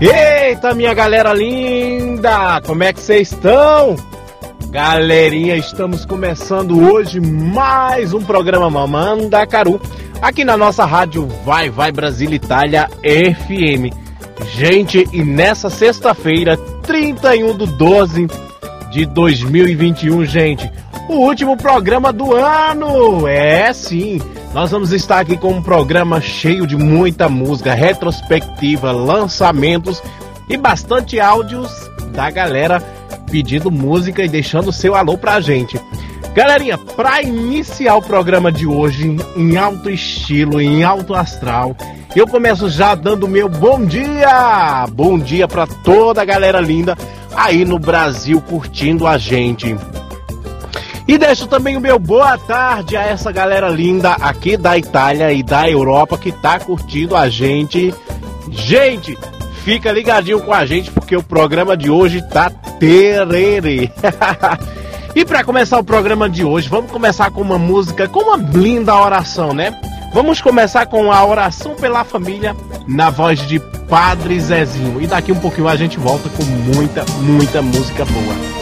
Eita, minha galera linda! Como é que vocês estão? Galerinha, estamos começando hoje mais um programa Mamanda Caru, aqui na nossa rádio Vai Vai Brasil Itália FM. Gente, e nessa sexta-feira, 31 do 12 de 2021, gente, o último programa do ano! É sim! Nós vamos estar aqui com um programa cheio de muita música, retrospectiva, lançamentos e bastante áudios da galera pedindo música e deixando seu alô pra gente. Galerinha, para iniciar o programa de hoje em alto estilo, em alto astral, eu começo já dando meu bom dia! Bom dia para toda a galera linda aí no Brasil curtindo a gente. E deixo também o meu boa tarde a essa galera linda aqui da Itália e da Europa que tá curtindo a gente. Gente, fica ligadinho com a gente porque o programa de hoje tá tererê. e para começar o programa de hoje, vamos começar com uma música, com uma linda oração, né? Vamos começar com a oração pela família na voz de Padre Zezinho. E daqui um pouquinho a gente volta com muita, muita música boa.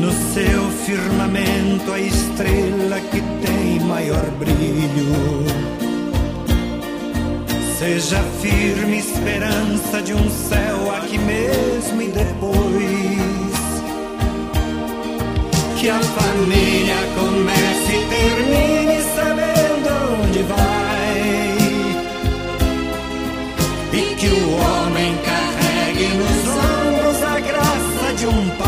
No seu firmamento a estrela que tem maior brilho. Seja firme esperança de um céu aqui mesmo e depois. Que a família comece e termine sabendo onde vai. E que o homem carregue nos ombros a graça de um pai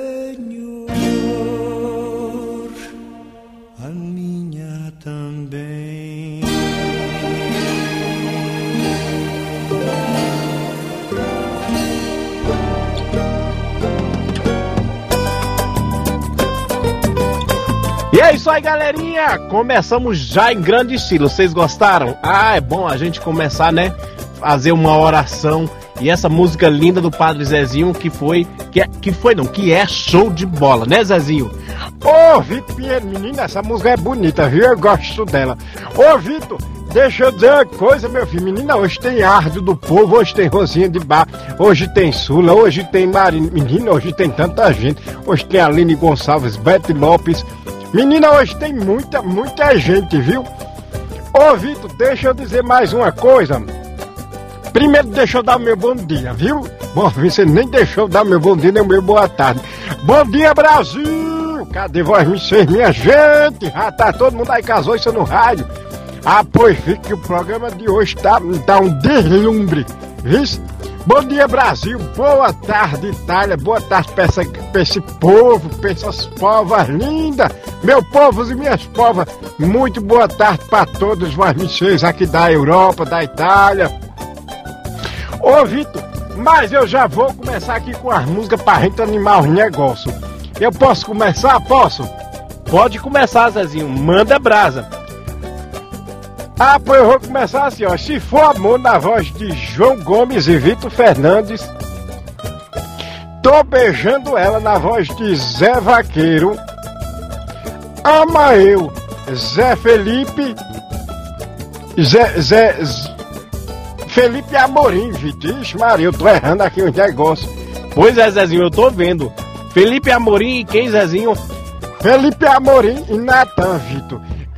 E é isso aí, galerinha! Começamos já em grande estilo. Vocês gostaram? Ah, é bom a gente começar, né? Fazer uma oração. E essa música linda do Padre Zezinho, que foi. Que, é, que foi, não, que é show de bola, né, Zezinho? Ô, Vitor Pinheiro, menina, essa música é bonita, viu? Eu gosto dela. Ô, Vitor, deixa eu dizer uma coisa, meu filho. Menina, hoje tem Ardo do Povo, hoje tem Rosinha de Bar, hoje tem Sula, hoje tem Marina. Menina, hoje tem tanta gente. Hoje tem Aline Gonçalves, Bete Lopes. Menina, hoje tem muita, muita gente, viu? Ô, Vitor, deixa eu dizer mais uma coisa. Primeiro, deixa eu dar meu bom dia, viu? Bom, você nem deixou dar meu bom dia, nem meu boa tarde. Bom dia, Brasil! Cadê vocês, minha gente? Já tá todo mundo aí casou isso no rádio. Ah, pois fique que o programa de hoje tá, tá um deslumbre, viu? Bom dia, Brasil. Boa tarde, Itália. Boa tarde pra esse povo, pra essas povas lindas. Meu povos e minhas povas. Muito boa tarde pra todos vocês aqui da Europa, da Itália. Ô, Vitor, mas eu já vou começar aqui com as músicas pra gente animar os negócios. Eu posso começar? Posso? Pode começar, Zezinho. Manda brasa. Ah, pois eu vou começar assim, ó. Se for amor na voz de João Gomes e Vitor Fernandes. Tô beijando ela na voz de Zé Vaqueiro. Ama eu, Zé Felipe. Zé. Zé. Felipe Amorim, Vitor. Maria, eu tô errando aqui os negócios. Pois é, Zezinho, eu tô vendo. Felipe Amorim e quem, Zezinho? Felipe Amorim e Natan, Vitor.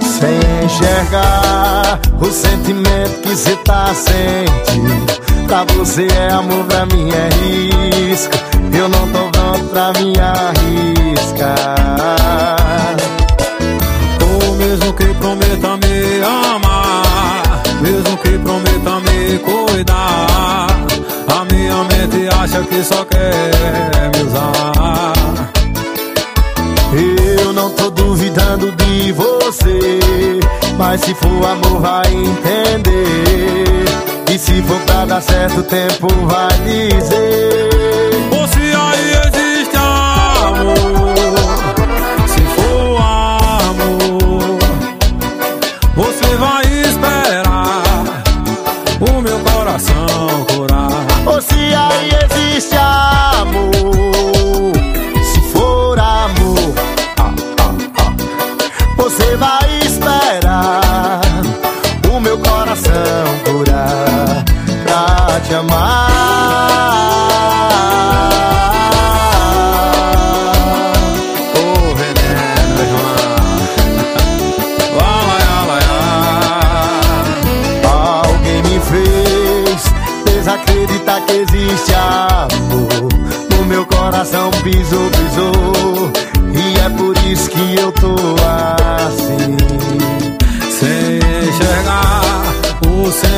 Sem enxergar o sentimento que cê tá sentindo. Pra você é amor, pra mim é risco. Eu não tô pronto pra me arriscar. Ou mesmo que prometa me amar, mesmo que prometa me cuidar, a minha mente acha que só quer me usar. Você. Mas se for amor, vai entender. E se for pra dar certo, o tempo vai dizer. Ou se aí existe amor, se for amor, você vai esperar o meu coração curar. Ou se aí existe amor, chamar.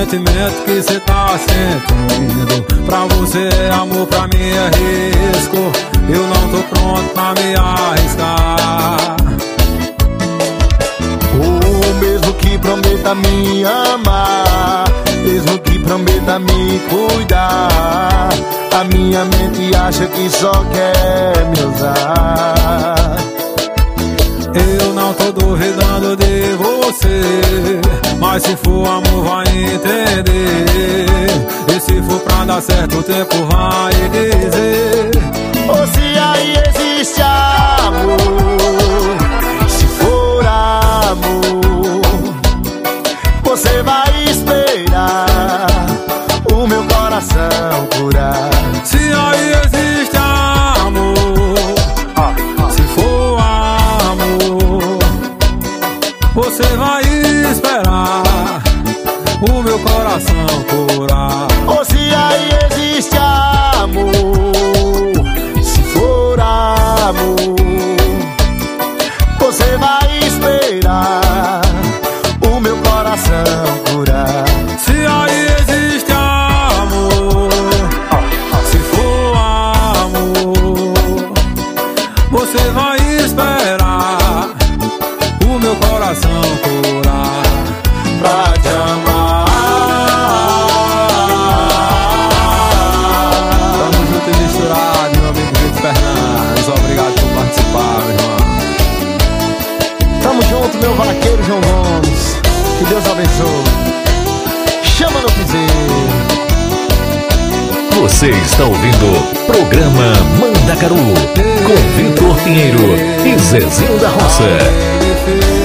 sentimento que cê tá sentindo. Pra você é amor, pra mim é risco. Eu não tô pronto pra me arriscar. Oh, mesmo que prometa me amar Mesmo que prometa me cuidar A minha mente acha que só quer me usar. Eu não tô duvidando de você Mas se for amor vai entender. E se for pra dar certo o tempo vai dizer. Ou se aí existe amor Se for amor Você vai esperar O meu coração curar. está ouvindo Programa Manda Mandacaru com Vitor Pinheiro e Zezinho da Roça.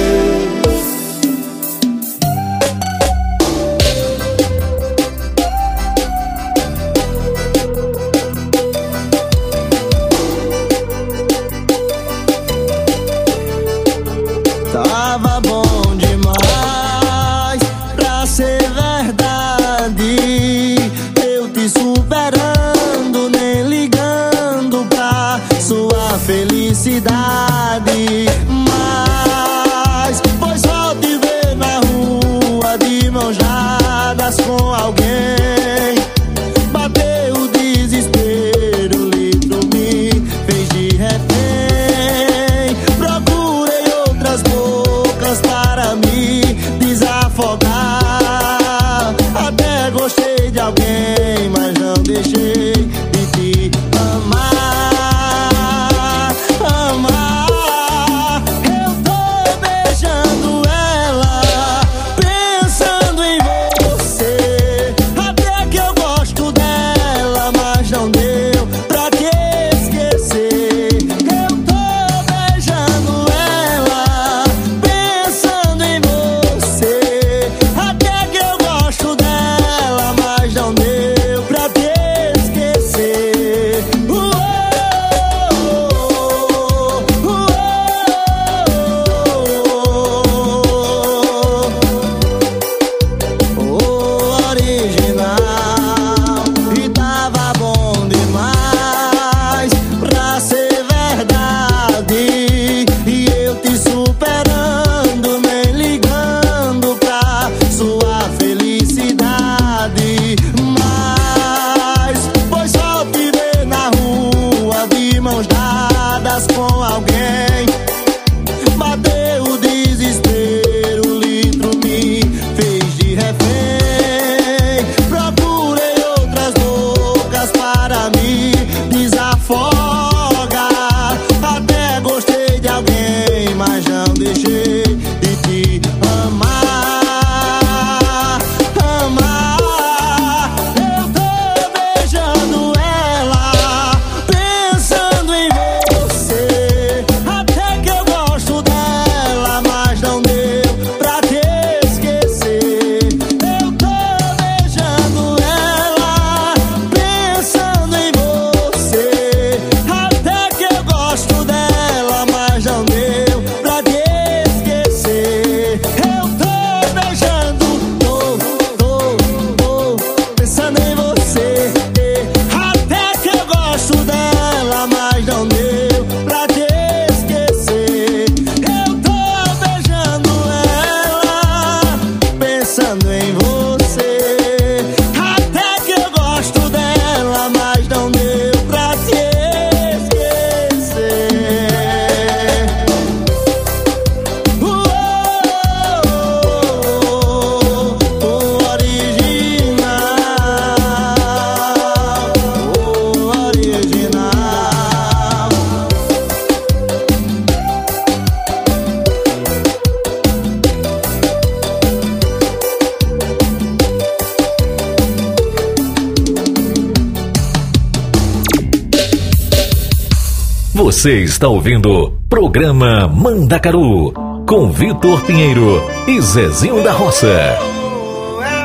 Está ouvindo Programa Mandacaru com Vitor Pinheiro e Zezinho da Roça. É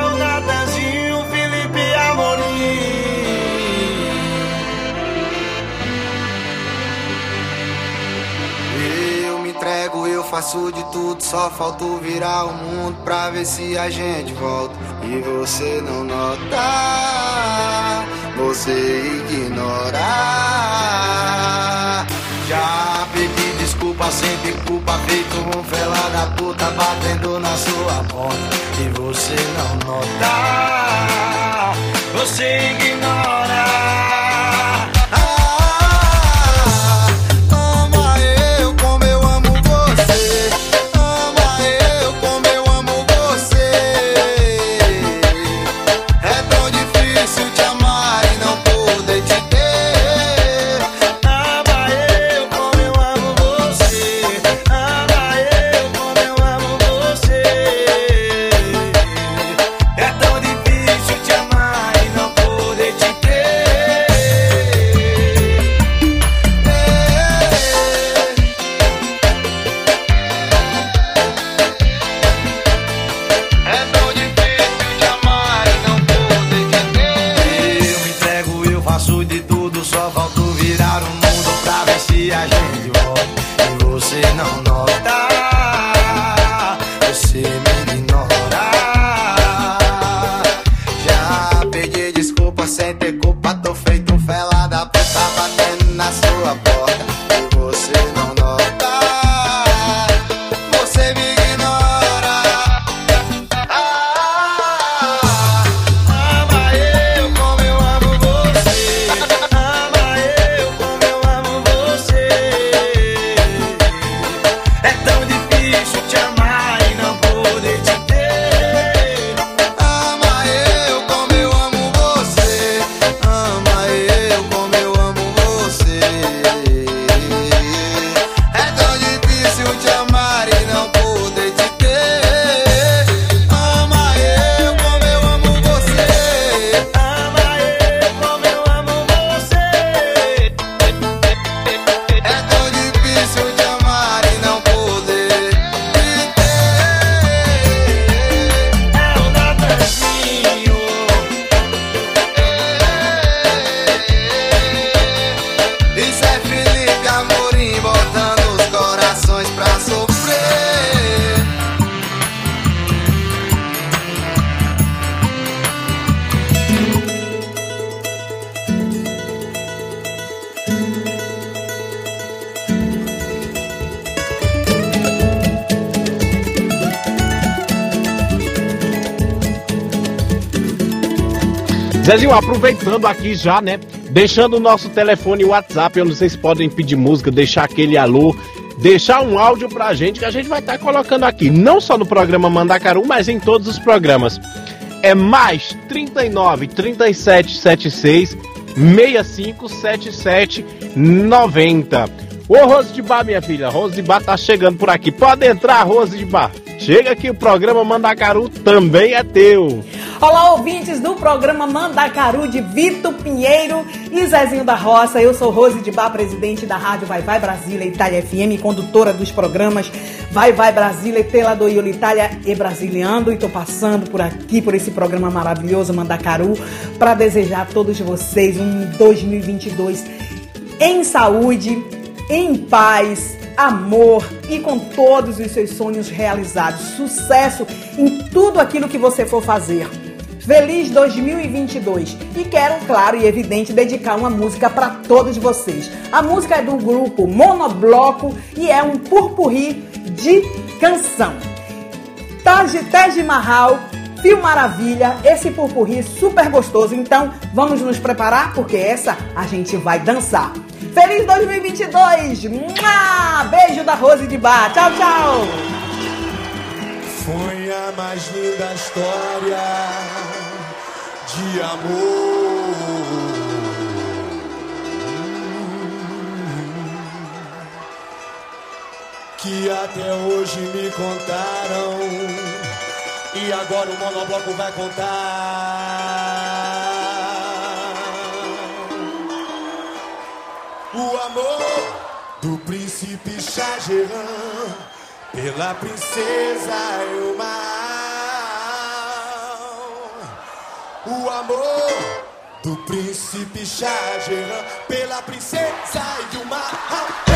o Natanzinho, Felipe Amorim. Eu me entrego, eu faço de tudo, só falta virar o mundo pra ver se a gente volta. E você não nota, você ignora. Da puta batendo na sua porta. E você não nota, você ignora. Zezinho, aproveitando aqui já, né? Deixando o nosso telefone e WhatsApp, eu não sei se podem pedir música, deixar aquele alô, deixar um áudio pra gente que a gente vai estar colocando aqui, não só no programa Mandacaru, mas em todos os programas. É mais 39 37 76 65 77 90. Ô Rose de Bar, minha filha, Rose de Bar tá chegando por aqui. Pode entrar, Rose de Bar. Chega que o programa Mandacaru também é teu. Olá, ouvintes do programa Mandacaru de Vitor Pinheiro e Zezinho da Roça. Eu sou Rose de Bar, presidente da Rádio Vai Vai Brasília Itália FM, condutora dos programas Vai Vai Brasília, Tela do Iolo Itália e Brasiliando. E tô passando por aqui, por esse programa maravilhoso Mandacaru, para desejar a todos vocês um 2022 em saúde, em paz, amor e com todos os seus sonhos realizados. Sucesso em tudo aquilo que você for fazer. Feliz 2022 e quero, claro e evidente, dedicar uma música para todos vocês. A música é do grupo Monobloco e é um purpurri de canção. Taj Taj Mahal, Fio Maravilha, esse purpurri super gostoso. Então vamos nos preparar porque essa a gente vai dançar. Feliz 2022! Mua! Beijo da Rose de Bar. Tchau, tchau! Foi a mais linda história de amor. Que até hoje me contaram. E agora o monobloco vai contar. O amor príncipe Shahjahan, pela princesa Elmar. O amor do príncipe Shahjahan pela princesa Elmar.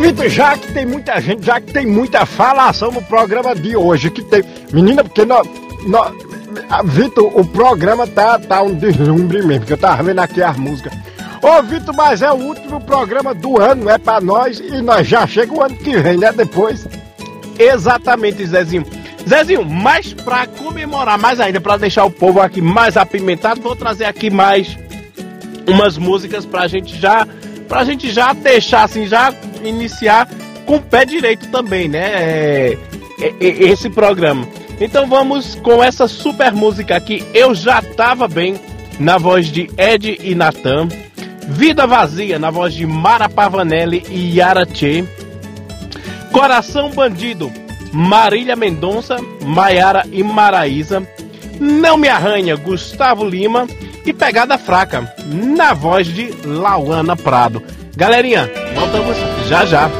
Vitor, já que tem muita gente, já que tem muita falação no programa de hoje, que tem. Menina, porque nós. nós Vitor, o programa tá, tá um deslumbre mesmo, que eu tava vendo aqui as músicas. Ô, Vitor, mas é o último programa do ano, é pra nós, e nós já chega o ano que vem, né? Depois. Exatamente, Zezinho. Zezinho, mas pra comemorar mais ainda, pra deixar o povo aqui mais apimentado, vou trazer aqui mais umas músicas pra gente já pra gente já deixar assim, já iniciar com o pé direito também, né? É, é, é, esse programa. Então vamos com essa super música aqui. Eu já tava bem na voz de Ed e Natan. Vida Vazia na voz de Mara Pavanelli e Yara Che. Coração Bandido, Marília Mendonça, Maiara e Maraísa. Não Me Arranha, Gustavo Lima. E Pegada Fraca, na voz de Lauana Prado. Galerinha, voltamos já já.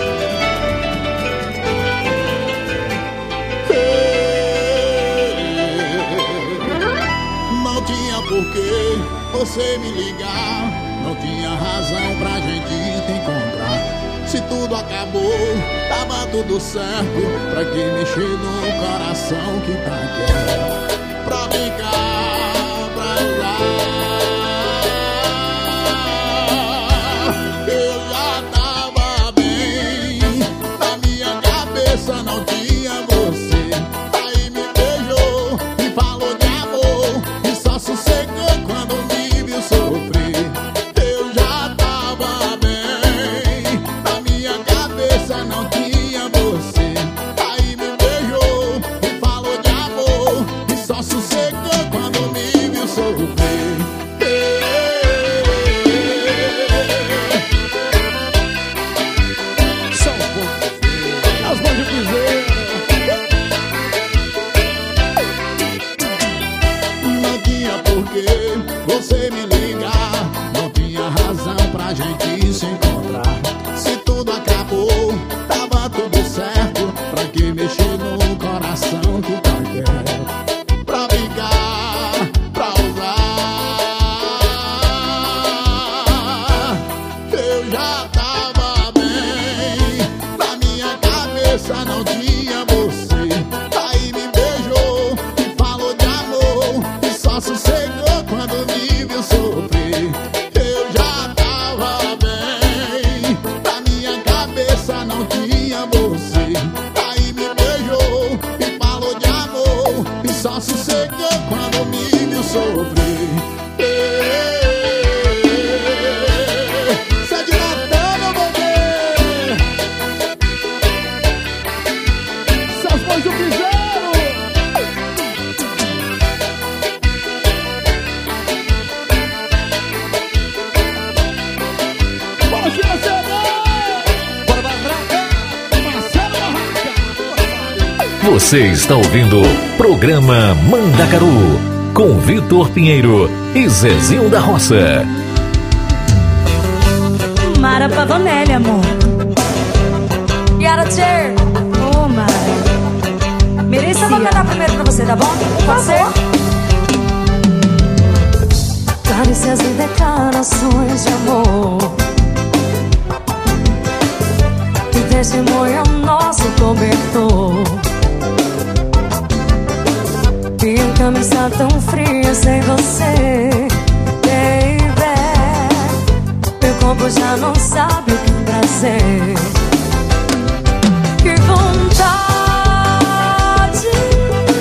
Não tinha porquê você me ligar. Não tinha razão pra gente te encontrar. Se tudo acabou, tava tudo certo. Pra que mexer no coração que tá quieto? Pra brincar, pra jogar. Você está ouvindo o programa Mandacaru com Vitor Pinheiro e Zezinho da Roça. Mara Pavanelli, amor. Yara Cher. Oh, Mara. Merecia. Eu vou cantar primeiro pra você, tá bom? Pode ser? Carícias e declarações de amor. Que testemunha o nosso cobertor. Cama está tão fria sem você, baby. Meu corpo já não sabe o que é prazer. Que vontade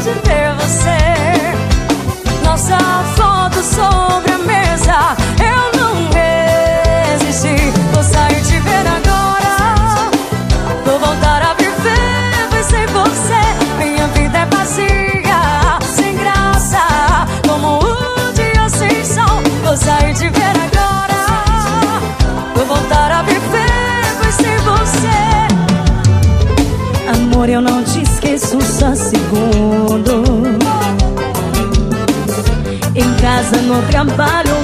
de ter você. Nossa foto sobre te ver agora. Vou voltar a viver, mas sem você. Amor, eu não te esqueço só segundo. Em casa, no trabalho,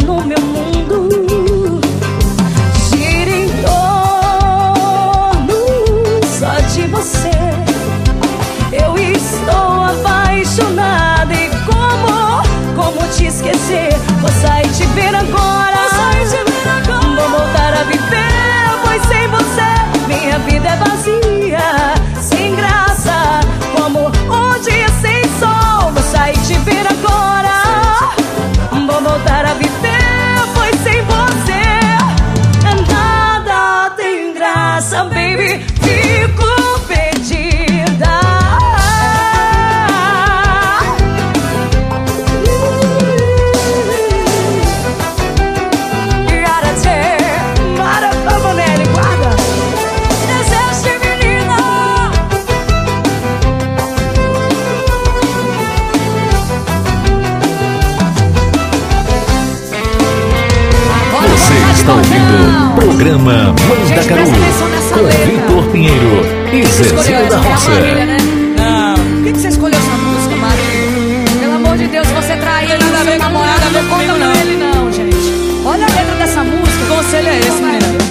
e Zezinho essa? da a Roça. Marília, né? Não. Por que, que você escolheu essa música, Marília? Pelo amor de Deus, você traiu Tem nada a seu namorado, nada a ver não conta não. ele não, gente. Olha a letra dessa música. Que conselho é esse, menina?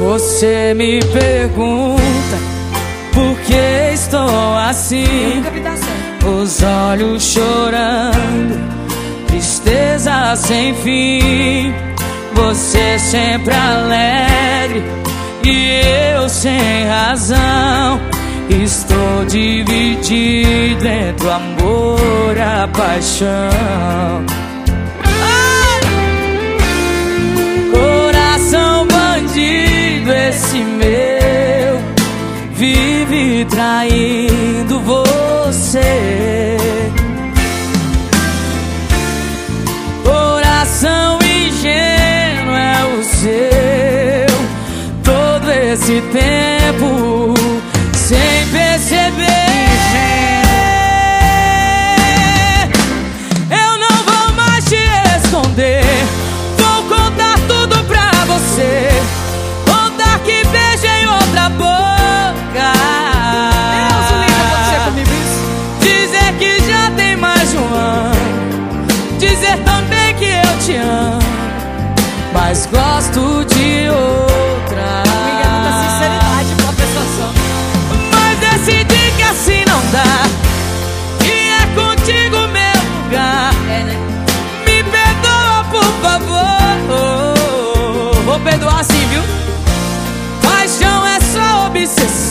Você me pergunta por que estou assim. Os olhos chorando, tristeza sem fim. Você sempre alegre e eu sem razão. Estou dividido entre o amor e a paixão. Coração bandido, esse meu vive traindo você. Esse tempo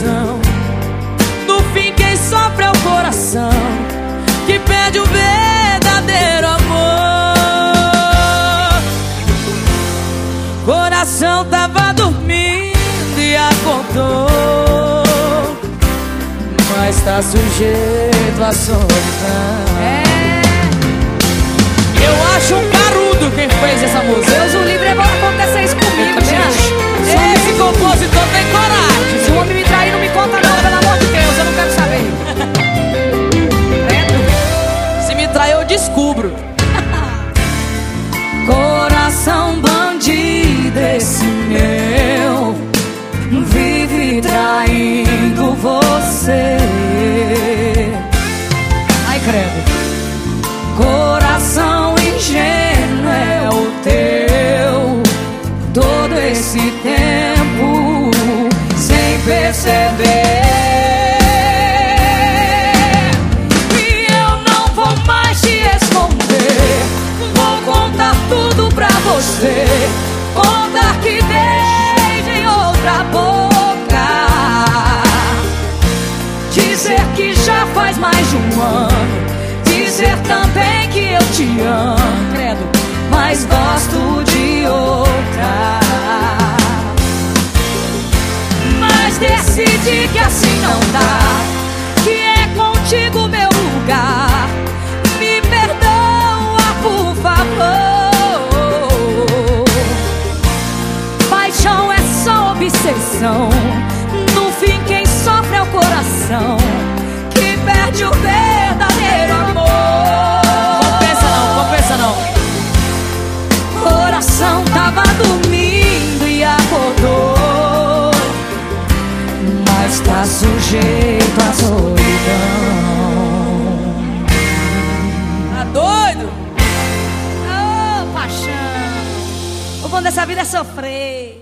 obsessão. No fim, quem sofre é o coração que perde o verdadeiro amor. Coração tava dormindo e acordou. Mas tá sujeito à solidão. É. Eu acho um carudo quem fez essa música. Deus, o livre é bom acontecer isso comigo, gente. Compositor tem coragem. Se o homem me trair, não me conta não, pelo amor de Deus, eu não quero saber. Credo. Se me trair, eu descubro. Coração bandido, esse meu vive traindo você. Amo, credo. Mas gosto de outra. Mas decidi que assim não dá. Que é contigo meu lugar. Me perdoa, por favor. Paixão é só obsessão. Sujeito à solidão. Tá doido? Ô, paixão. O bom dessa vida é sofrer.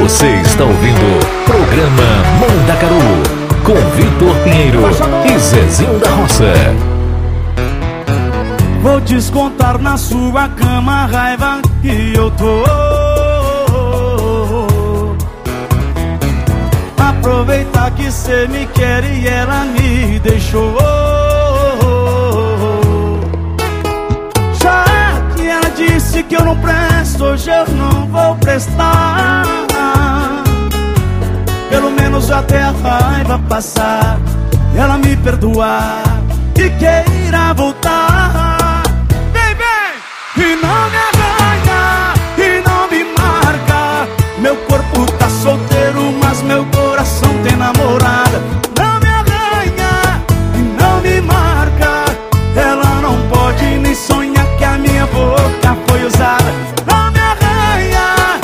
Você está ouvindo Programa Mandacaru com Vitor Pinheiro e Zezinho da Roça. Vou descontar na sua cama a raiva que eu tô. Aproveitar que cê me quer e ela me deixou. Já que ela disse que eu não presto, hoje eu não vou prestar. Pelo menos até a raiva passar, ela me perdoar e queira voltar. Vem, vem! E não me arranha, e não me marca. Meu corpo tá solteiro, mas meu coração tem namorada. Não me arranha e não me marca. Ela não pode nem sonhar que a minha boca foi usada. Não me arranha,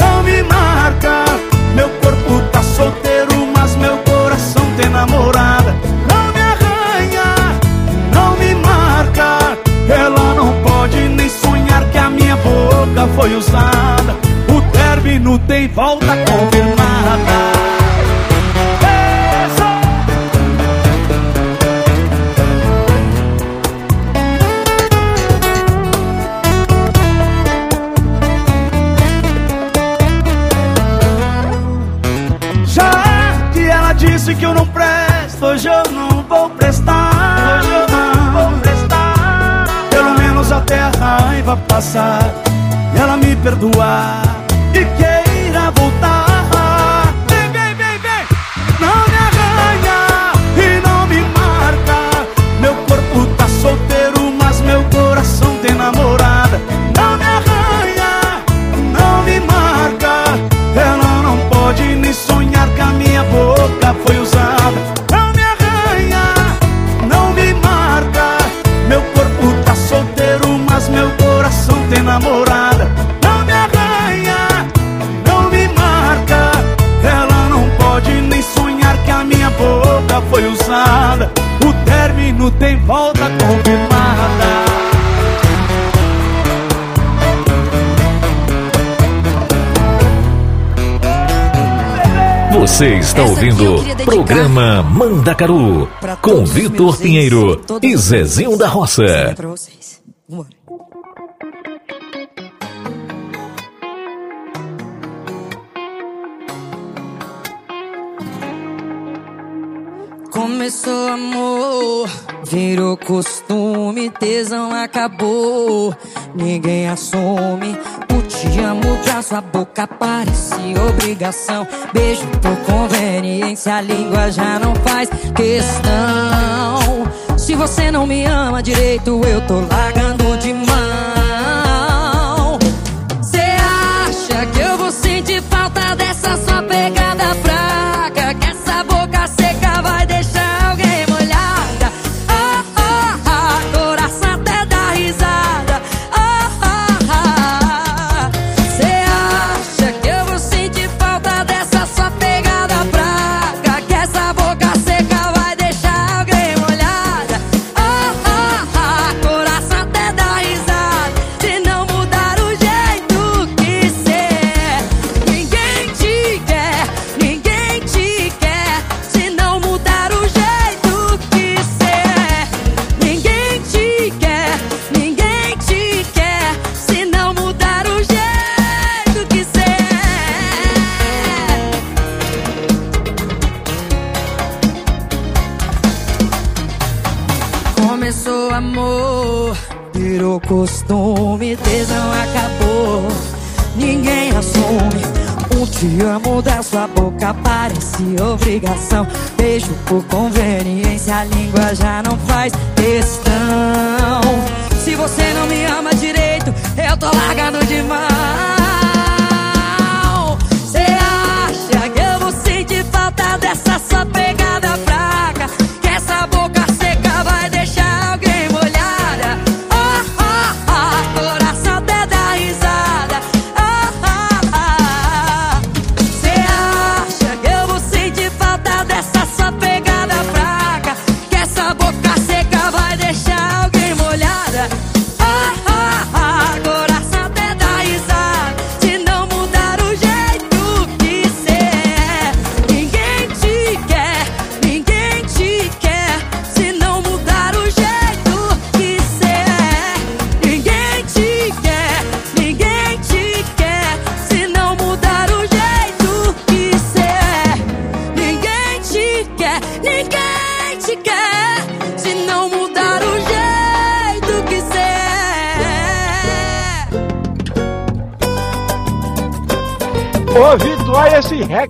não me marca. Meu corpo tá solteiro, mas meu coração tem namorada. Não me arranha, não me marca. Ela não pode nem sonhar que a minha boca foi usada. O término tem volta com Você está ouvindo o programa Mandacaru com Vitor Pinheiro e Zezinho da Roça. Pra vocês. Vambora. Começou amor, virou costume, tesão acabou. Ninguém assume. O te amo pra sua boca parece obrigação. Beijo por conveniência, a língua já não faz questão. Se você não me ama direito, eu tô largando parece obrigação. Beijo por conveniência, a língua já não faz questão. Se você não me ama direito, eu tô largando de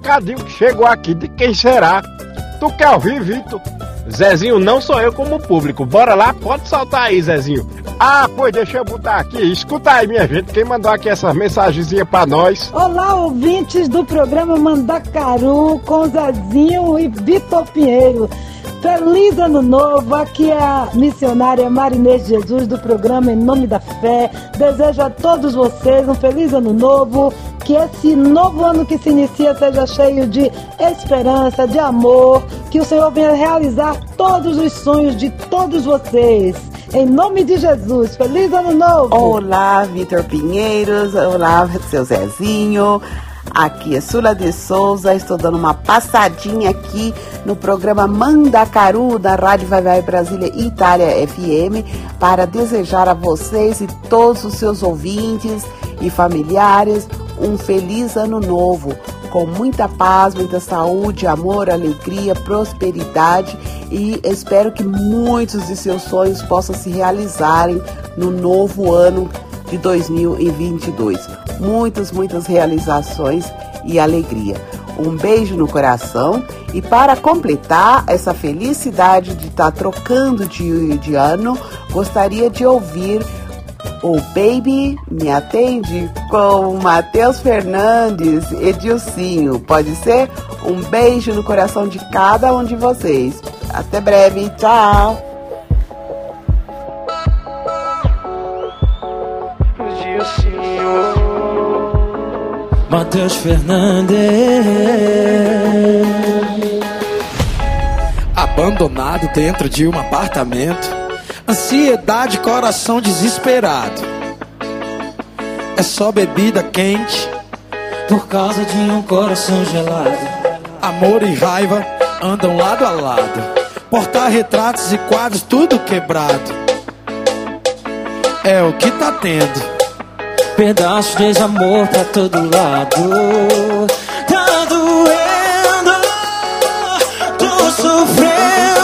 recadinho que chegou aqui. De quem será? Tu quer ouvir, Vitor? Zezinho, não sou eu como público. Bora lá, pode soltar aí, Zezinho. Ah, pois deixa eu botar aqui. Escuta aí, minha gente. Quem mandou aqui essa mensagenzinha pra nós? Olá, ouvintes do programa Mandacaru com Zezinho e Vitor Pinheiro. Feliz ano novo, aqui é a missionária Marinês Jesus do programa Em Nome da Fé. Desejo a todos vocês um feliz ano novo, que esse novo ano que se inicia seja cheio de esperança, de amor, que o Senhor venha realizar todos os sonhos de todos vocês. Em nome de Jesus, feliz ano novo! Olá, Vitor Pinheiros. Olá, seu Zezinho. Aqui é Sula de Souza. Estou dando uma passadinha aqui no programa Mandacaru da Rádio Vai Vai Brasília Itália FM para desejar a vocês e todos os seus ouvintes e familiares um feliz ano novo, com muita paz, muita saúde, amor, alegria, prosperidade e espero que muitos de seus sonhos possam se realizarem no novo ano de 2022. Muitas, muitas realizações e alegria. Um beijo no coração e para completar essa felicidade de estar trocando de, de ano, gostaria de ouvir o Baby Me Atende com Matheus Fernandes Edilcinho. Pode ser? Um beijo no coração de cada um de vocês. Até breve. Tchau. Matheus Fernandes. Abandonado dentro de um apartamento. Ansiedade, coração desesperado. É só bebida quente. Por causa de um coração gelado. Amor e raiva andam lado a lado. Porta-retratos e quadros, tudo quebrado. É o que tá tendo. Pedaços de desamor pra todo lado. Tá doendo, tô sofrendo.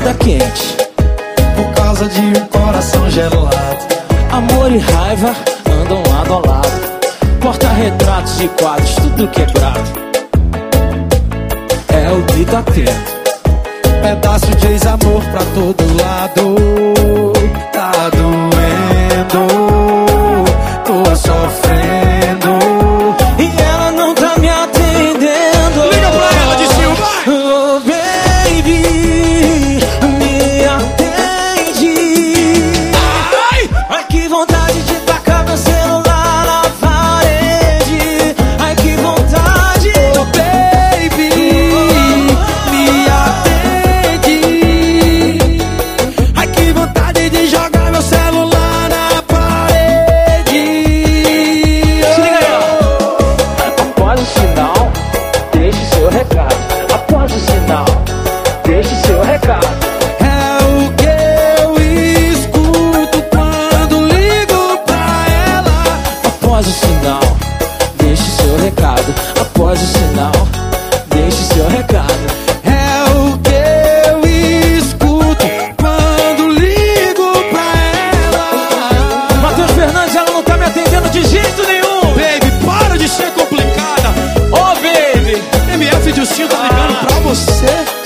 Bebida quente.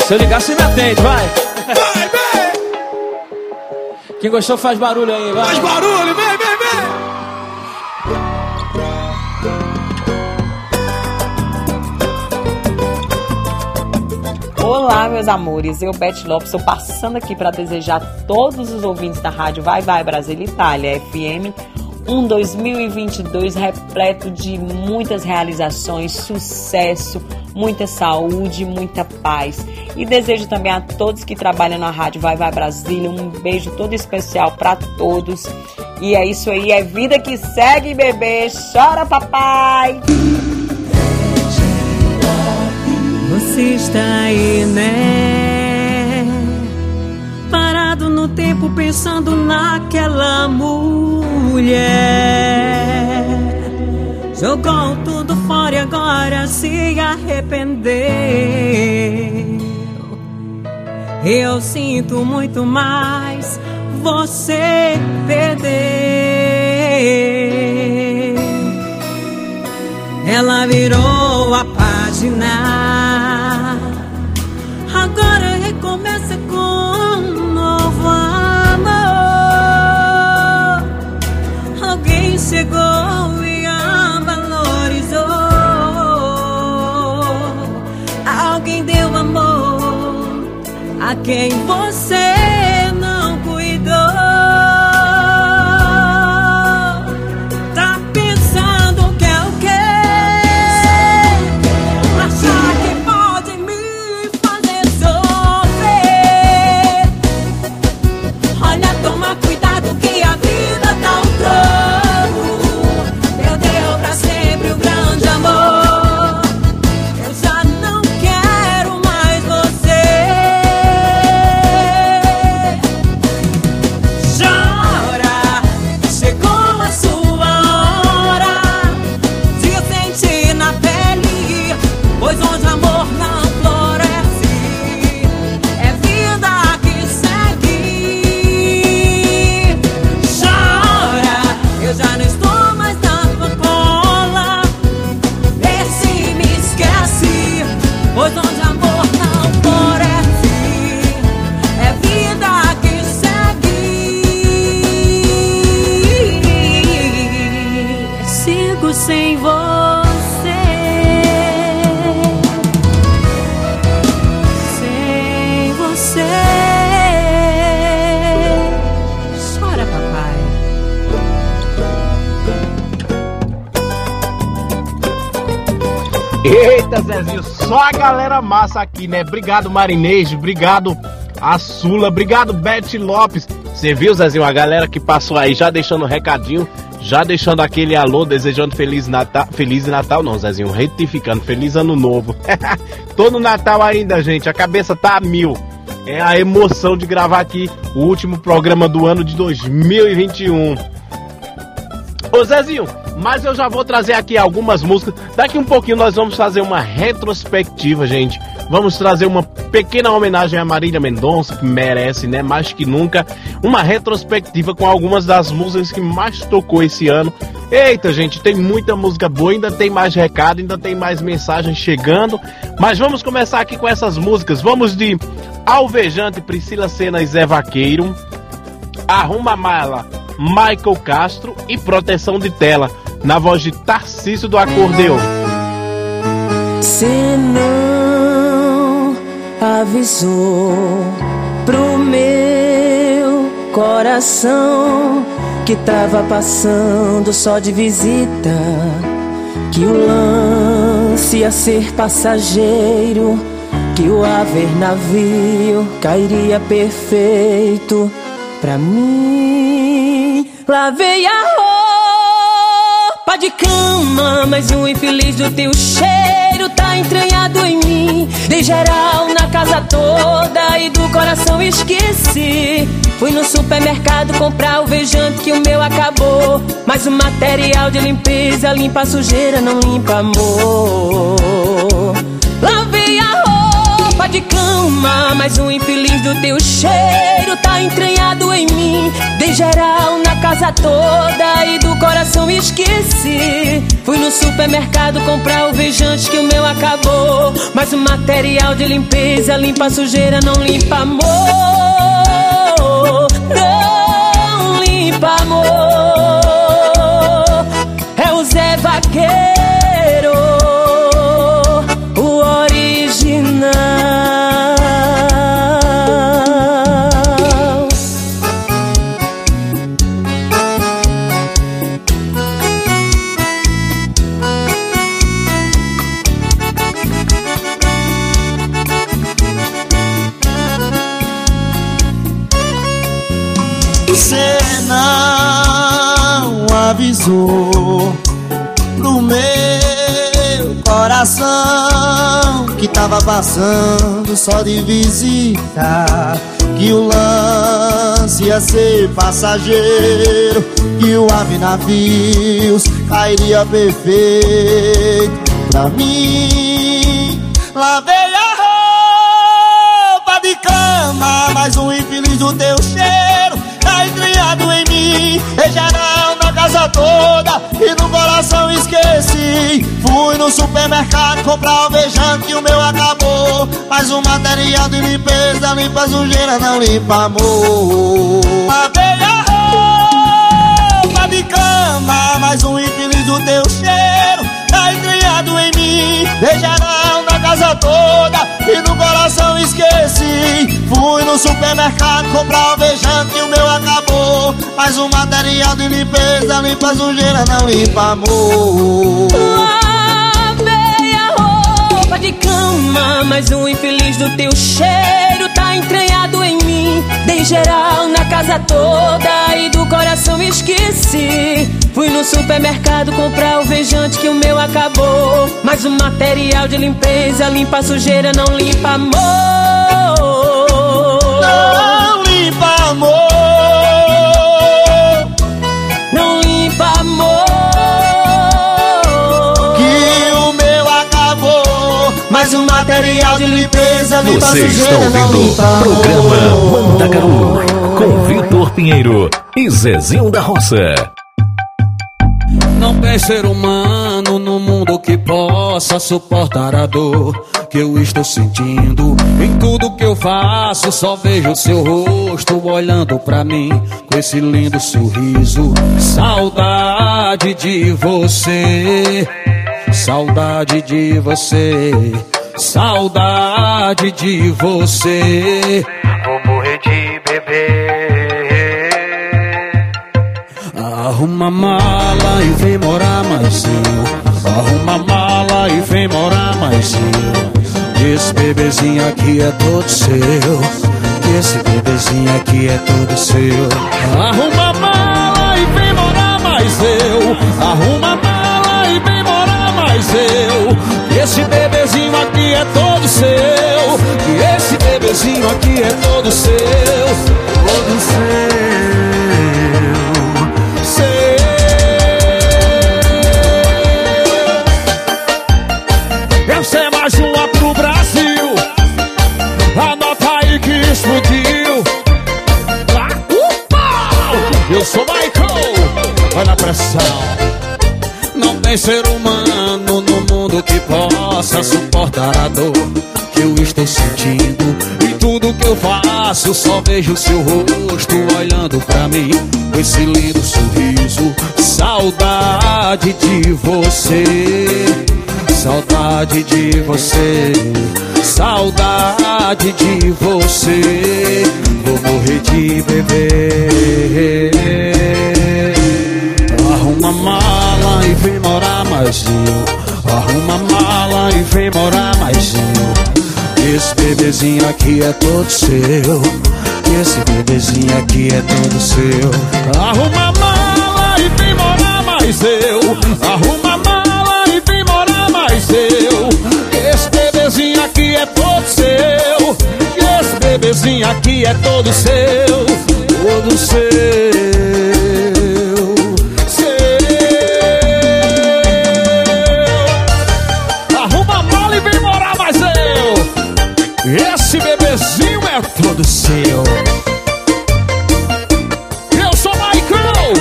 Se eu ligar, você me atende, vai. Vai, vem! Quem gostou faz barulho aí, vai. Faz barulho, vem, vem, vem! Olá, meus amores. Eu, Beth Lopes, estou passando aqui para desejar a todos os ouvintes da rádio Vai Vai Brasil Itália FM um 2022 repleto de muitas realizações, sucesso, muita saúde, muita paz. E desejo também a todos que trabalham na rádio Vai Vai Brasília um beijo todo especial para todos. E é isso aí, é vida que segue, bebê. Chora, papai! Você está aí, né? Parado no tempo pensando naquela mulher. Jogou tudo fora e agora se arrependeu. Eu sinto muito mais, você perdeu. Ela virou a página. Agora recomeça com quem você aqui, né? Obrigado, Marinês, obrigado Sula, obrigado, Beth Lopes. Você viu, Zezinho, a galera que passou aí já deixando um recadinho, já deixando aquele alô, desejando Feliz Natal. Feliz Natal não, Zezinho, retificando, Feliz Ano Novo. Tô no Natal ainda, gente, a cabeça tá a mil. É a emoção de gravar aqui o último programa do ano de 2021. Ô Zezinho, mas eu já vou trazer aqui algumas músicas. Daqui um pouquinho nós vamos fazer uma retrospectiva, gente. Vamos trazer uma pequena homenagem a Marília Mendonça, que merece, né? Mais que nunca. Uma retrospectiva com algumas das músicas que mais tocou esse ano. Eita, gente, tem muita música boa, ainda tem mais recado, ainda tem mais mensagens chegando. Mas vamos começar aqui com essas músicas. Vamos de Alvejante, Priscila Sena e Zé Vaqueiro. Arruma Mala, Michael Castro e Proteção de Tela, na voz de Tarcísio do Acordeão. Se não avisou pro meu coração que tava passando só de visita, que o lance ia ser passageiro, que o haver navio cairia perfeito pra mim. Lavei a roupa de cama, mas o infeliz do teu cheiro entranhado em mim. Dei geral na casa toda e do coração esqueci. Fui no supermercado comprar o vejante que o meu acabou. Mas o material de limpeza limpa a sujeira, não limpa amor. Lavei a de cama, mas o infeliz do teu cheiro tá entranhado em mim. Dei geral na casa toda e do coração esqueci. Fui no supermercado comprar o vejante que o meu acabou. Mas o material de limpeza limpa sujeira, não limpa amor. Não limpa amor. É o Zé Vaqueiro, pro meu coração que tava passando só de visita. Que o lance ia ser passageiro, que o ave navios cairia perfeito pra mim. Lavei a roupa de cama, mais um infeliz do teu cheiro tá entranhado em mim. Em geral, casa toda e no coração esqueci. Fui no supermercado comprar alvejante e o meu acabou. Mas o material de limpeza limpa sujeira, não limpa amor. Lavei a roupa de cama, mais um infeliz do teu cheiro tá entranhado em mim. Geral, na casa toda e no coração esqueci. Fui no supermercado comprar alvejante e o meu acabou. Mas o material de limpeza limpa sujeira, não limpa amor. Mas o infeliz do teu cheiro tá entranhado em mim. Dei geral na casa toda e do coração esqueci. Fui no supermercado comprar o vejante que o meu acabou. Mas o material de limpeza limpa sujeira, não limpa amor. Não limpa amor. Mas o material de limpeza limpa Você está ouvindo o programa Mandacaru com Vitor Pinheiro e Zezinho da Roça. Não tem ser humano no mundo que possa suportar a dor que eu estou sentindo. Em tudo que eu faço, só vejo seu rosto olhando pra mim com esse lindo sorriso. Saudade de você, saudade de você, saudade de você. Vou morrer de beber. Arruma mala e vem morar mais eu. Arruma mala e vem morar mais eu. Esse bebezinho aqui é todo seu. Esse bebezinho aqui é todo seu. Arruma mala e vem morar mais eu. Arruma eu. Esse bebezinho aqui é todo seu. Esse bebezinho aqui é todo seu. Todo seu. Seu. Essa é mais uma pro Brasil. Anota aí que explodiu. Lá o pau. Eu sou Michael. Olha a pressão. Não tem ser humano mundo que possa suportar a dor que eu estou sentindo. E tudo que eu faço, só vejo seu rosto olhando pra mim com esse lindo sorriso. Saudade de você, saudade de você, saudade de você. Vou morrer de beber. Arruma mala e vem morar mais eu. Arruma mala e vem morar mais eu. Esse bebezinho aqui é todo seu. Esse bebezinho aqui é todo seu. Arruma mala e vem morar mais eu. Arruma mala e vem morar mais eu. Esse bebezinho aqui é todo seu. Esse bebezinho aqui é todo seu. Todo. Seu. Esse bebezinho é todo seu. Eu sou Michael.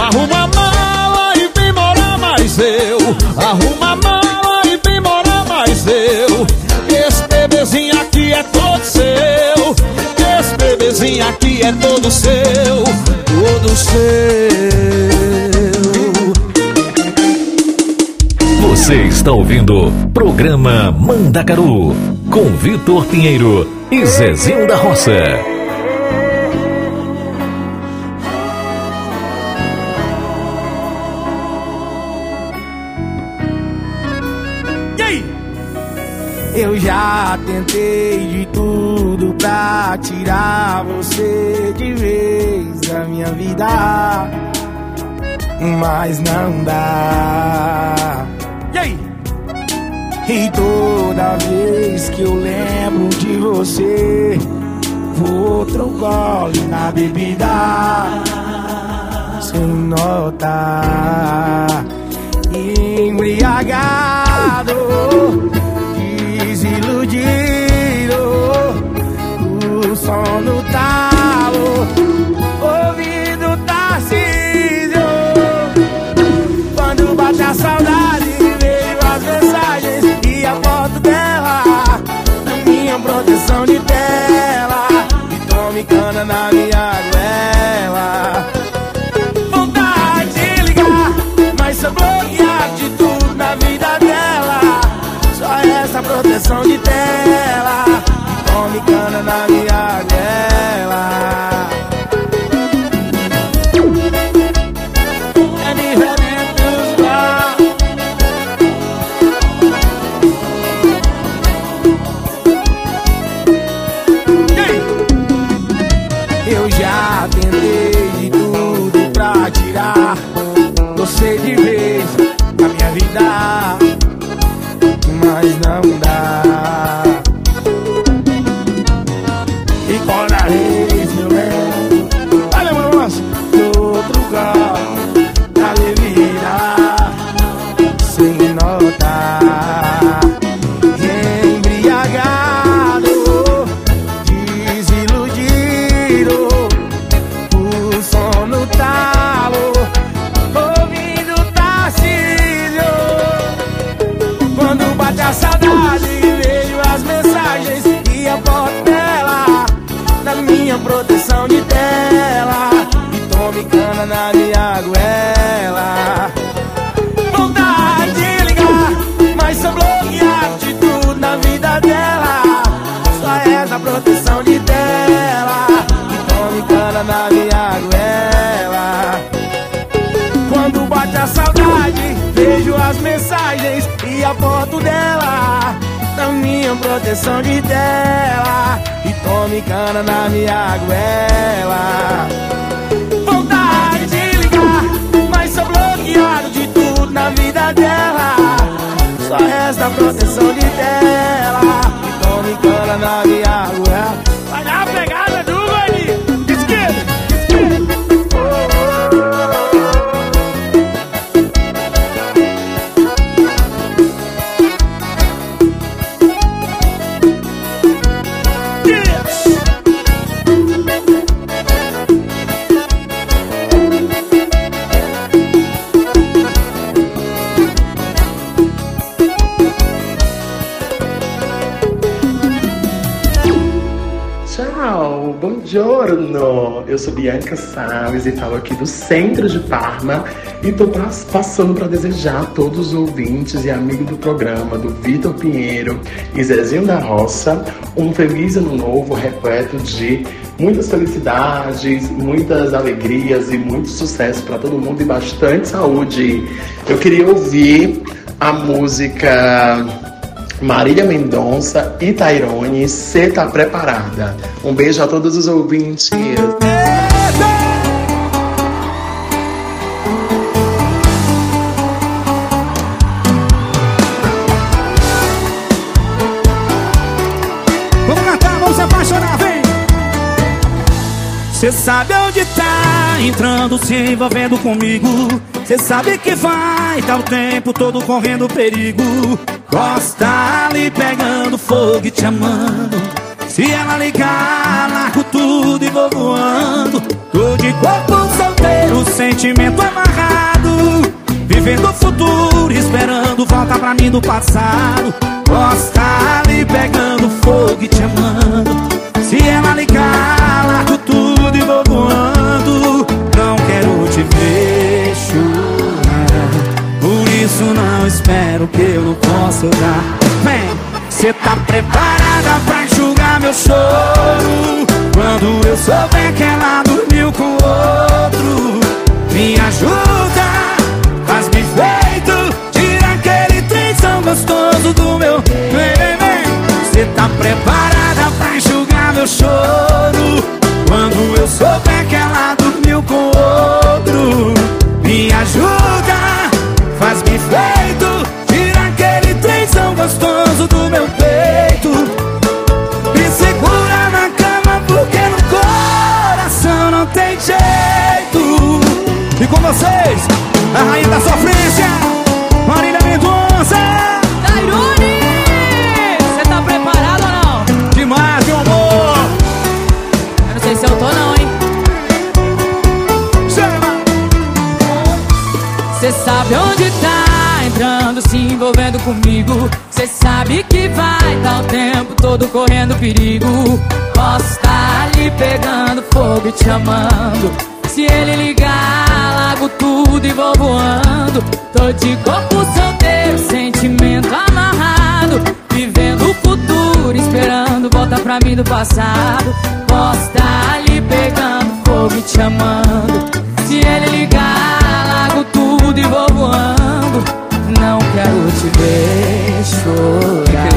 Arruma mala e vem morar mais eu. Arruma mala e vem morar mais eu. Esse bebezinho aqui é todo seu. Esse bebezinho aqui é todo seu. Todo seu. Você está ouvindo programa Mandacaru com Vitor Pinheiro e Zezinho da Roça. Eu já tentei de tudo pra tirar você de vez da minha vida. mas não dá. E toda vez que eu lembro de você, vou outro gole na bebida, sem notar. Embriagado, desiludido, o sono talo, proteção de tela, Minha proteção de tela, e tome cana na minha goela. Vontade de ligar, mas sou bloqueado de tudo na vida dela. Só resta proteção de tela, e tome cana na minha goela. Eu sou Bianca Salles e falo aqui do centro de Parma e tô pas- passando para desejar a todos os ouvintes e amigos do programa, do Vitor Pinheiro e Zezinho da Roça, um feliz ano novo repleto de muitas felicidades, muitas alegrias e muito sucesso para todo mundo e bastante saúde. Eu queria ouvir a música Marília Mendonça e Tairone, cê tá preparada? Um beijo a todos os ouvintes. Vamos cantar, vamos se apaixonar, vem! Cê sabe onde tá entrando, se envolvendo comigo. Cê sabe que vai, tá o tempo todo correndo perigo. Gosta ali pegando fogo e te amando. Se ela ligar, largo tudo e vou voando. Tô de corpo solteiro, sentimento amarrado. Vivendo o futuro, esperando volta pra mim do passado. Gosta ali pegando fogo e te amando. Se ela ligar, largo tudo te ver chorar. Por isso não espero que eu não possa dar. Vem, cê tá preparada pra enxugar meu choro? Quando eu souber que ela dormiu com outro, me ajuda, faz-me feito, tira aquele trenzão gostoso do meu. Vem, cê tá preparada pra enxugar meu choro? Quando eu souber que ela dormiu filho com outro. Me ajuda, faz-me feito. Tira aquele trenzão gostoso do meu peito. Me segura na cama porque no coração não tem jeito. E com vocês, a rainha da sofrência, Marília Mendonça. Tairone! Sabe onde tá entrando, se envolvendo comigo. Cê sabe que vai dar o tempo todo correndo perigo. Posso tá ali pegando fogo e te amando. Se ele ligar, largo tudo e vou voando. Tô de corpo solteiro, sentimento amarrado. Vivendo o futuro, esperando volta pra mim do passado. Posso tá ali pegando fogo e te amando. Se ele ligar, largo tudo e vou voando. Não quero te ver chorar.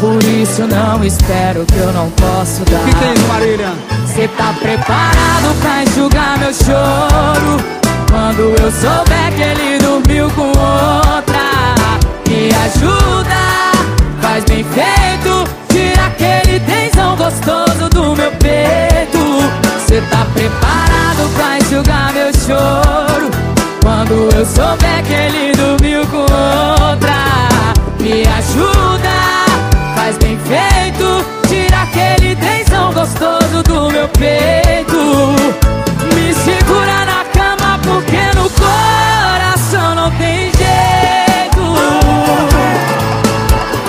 Por isso não espero que eu não posso dar. que tem isso, Marília? Cê tá preparado pra enxugar meu choro? Quando eu souber que ele dormiu com outra, me ajuda, faz bem feito, tira aquele tensão gostoso do meu peito. Cê tá preparado pra enxugar meu choro? Quando eu souber que ele dormiu com outra, me ajuda, faz bem feito, tira aquele tensão gostoso do meu peito. Me segura na cama porque no coração não tem jeito.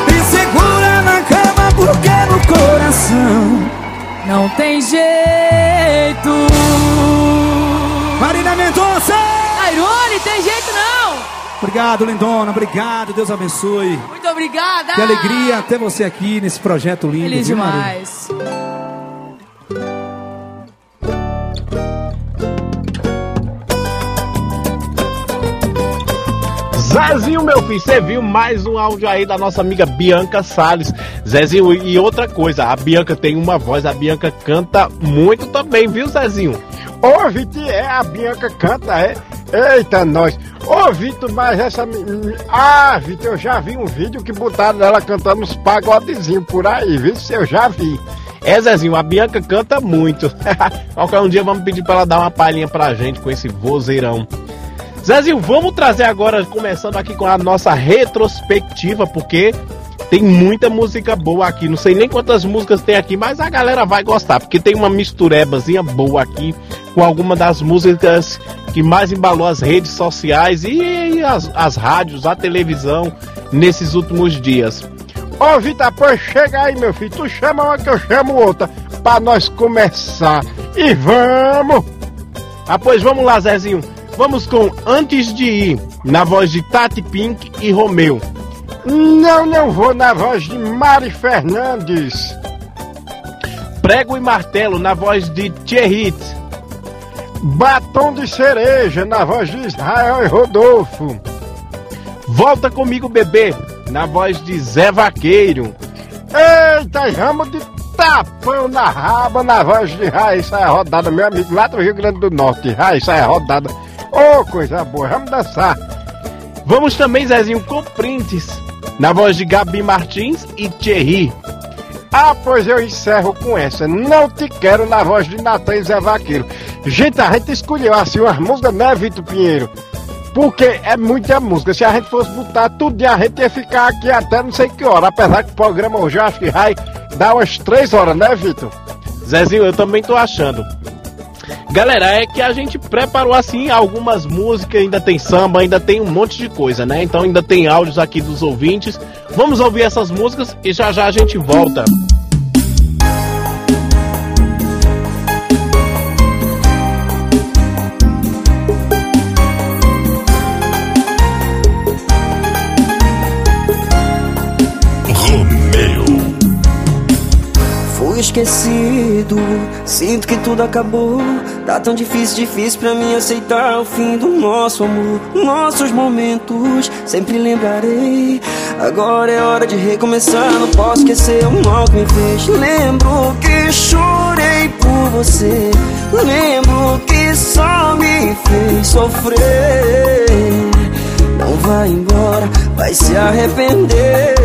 Me segura na cama porque no coração não tem jeito. Obrigado, lindona. Obrigado. Deus abençoe. Muito obrigada. Que alegria ter você aqui nesse projeto lindo. Feliz viu, demais. Zezinho, meu filho, você viu mais um áudio aí da nossa amiga Bianca Salles. Zezinho, e outra coisa, a Bianca tem uma voz, a Bianca canta muito também, viu, Zezinho? Ô, Vitor, é, a Bianca canta, é? Eita, nós. Ô, Vitor, mas essa. Ah, Vitor, eu já vi um vídeo que botaram ela cantando uns pagodezinhos por aí, viu? Eu já vi. É, Zezinho, a Bianca canta muito. Qualquer um dia vamos pedir pra ela dar uma palhinha pra gente com esse vozeirão. Zezinho, vamos trazer agora, começando aqui com a nossa retrospectiva, porque tem muita música boa aqui. Não sei nem quantas músicas tem aqui, mas a galera vai gostar, porque tem uma misturebazinha boa aqui com alguma das músicas que mais embalou as redes sociais e as, as rádios, a televisão nesses últimos dias. Ô, Vitor, pois chega aí, meu filho. Tu chama uma que eu chamo outra. Pra nós começar. E vamos! Ah, pois vamos lá, Zezinho. Vamos com Antes de Ir, na voz de Tati Pink e Romeu. Não, não vou na voz de Mari Fernandes. Prego e Martelo, na voz de Thierry. Batom de cereja na voz de Israel e Rodolfo. Volta comigo, bebê, na voz de Zé Vaqueiro. Eita, ramo de tapão na raba na voz de Raíssa é rodada, meu amigo lá do Rio Grande do Norte. Raíssa é rodada. Ô, coisa boa, vamos dançar. Vamos também, Zezinho, com Prints, na voz de Gabi Martins e Thierry. Ah, pois eu encerro com essa. Não te quero na voz de Natan e Zé Vaqueiro. Gente, a gente escolheu assim umas músicas, né, Vitor Pinheiro? Porque é muita música. Se a gente fosse botar tudo, a gente ia ficar aqui até não sei que hora. Apesar que o programa hoje acho que vai dar umas três horas, né, Vitor? Zezinho, eu também tô achando. Galera, é que a gente preparou assim algumas músicas, ainda tem samba, ainda tem um monte de coisa, né? Então ainda tem áudios aqui dos ouvintes. Vamos ouvir essas músicas e já já a gente volta. Romeu. Esquecido, sinto que tudo acabou. Tá tão difícil, difícil pra mim aceitar o fim do nosso amor. Nossos momentos, sempre lembrarei. Agora é hora de recomeçar, não posso esquecer o mal que me fez. Lembro que chorei por você. Lembro que só me fez sofrer. Não vai embora, vai se arrepender.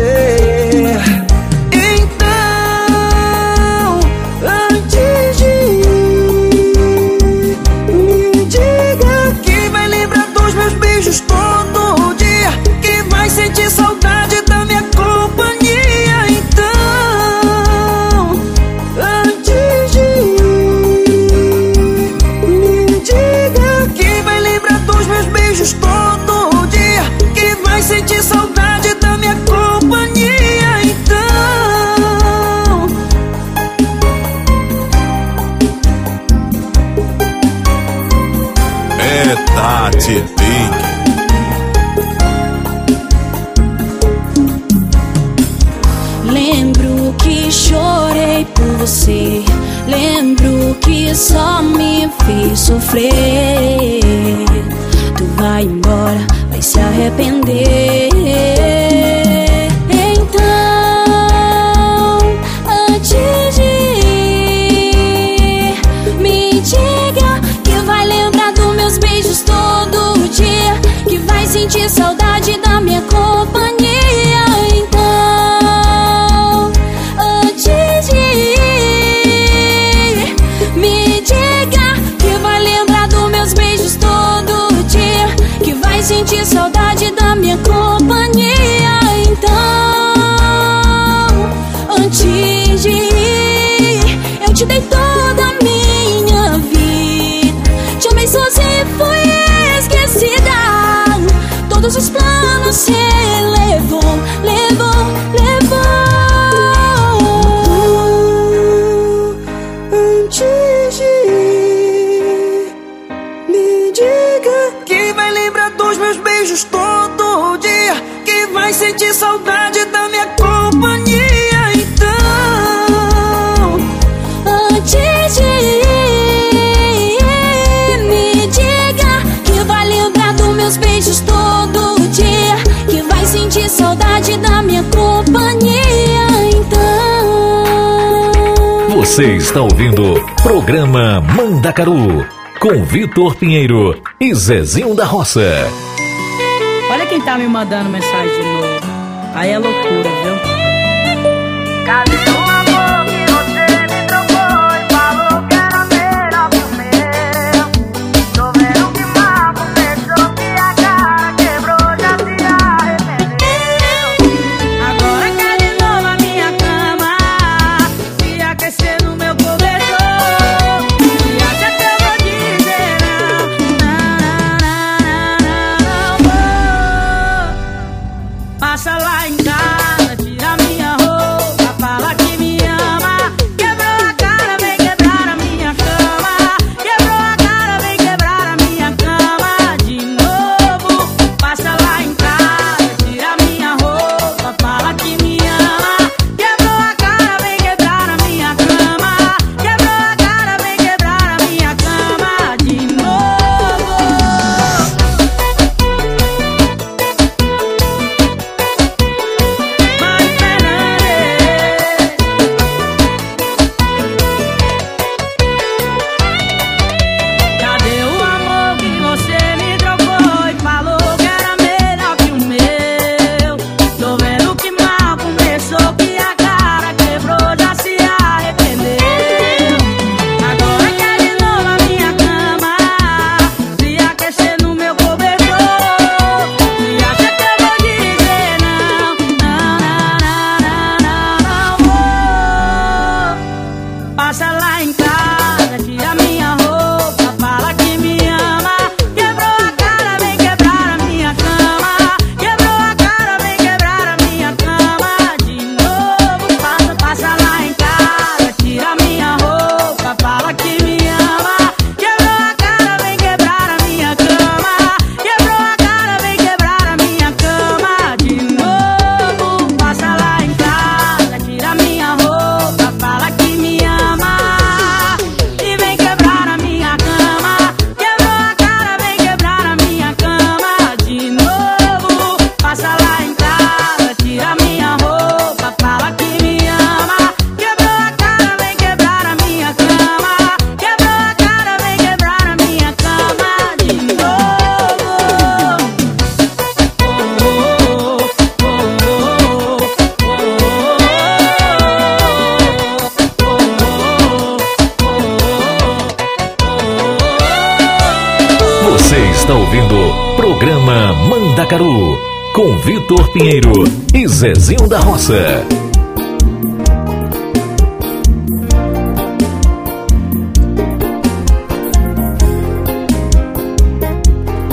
que só me fez sofrer. Tu vai embora, vai se arrepender. no céu. Você está ouvindo Programa Mandacaru com Vitor Pinheiro e Zezinho da Roça. Olha quem tá me mandando mensagem de novo. Aí é loucura, viu? Cadê?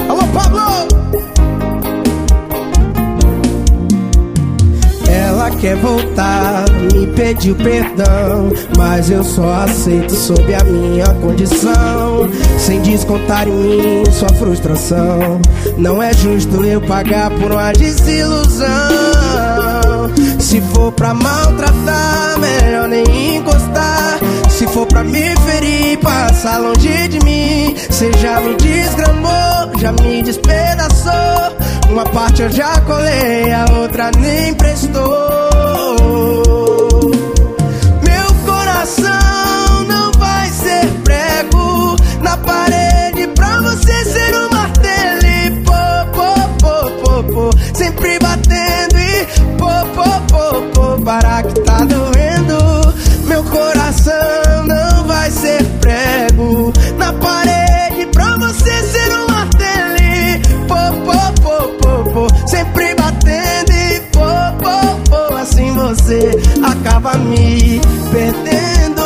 Alô, Pablo! Ela Quer voltar, me pediu perdão, mas eu só aceito sob a minha condição. Sem descontar em mim sua frustração, não é justo eu pagar por uma desilusão. Se for pra maltratar, melhor nem encostar. Se for pra me ferir, passa longe de mim. Cê já me desgramou, já me despedaçou. Uma parte eu já colei, a outra nem prestou. Meu coração não vai ser prego na parede pra você ser um martelo e pô, pô, pô, pô, pô, sempre pô, pô, para que tá doendo. Meu coração não vai ser prego na parede pra você ser um martelo pô, pô, pô, pô, pô, sempre batendo e pô, pô, pô, assim você acaba me perdendo.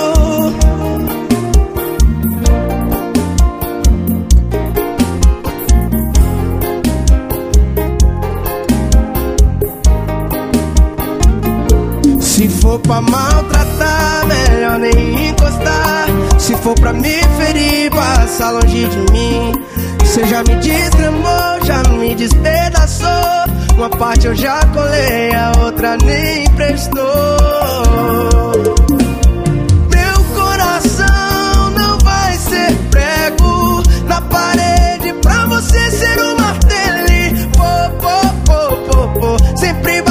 Se for pra me ferir, passa longe de mim. Você já me desgramou, já me despedaçou. Uma parte eu já colei, a outra nem prestou. Meu coração não vai ser prego na parede pra você ser um martelo. Pô, pô, pô, pô, pô, sempre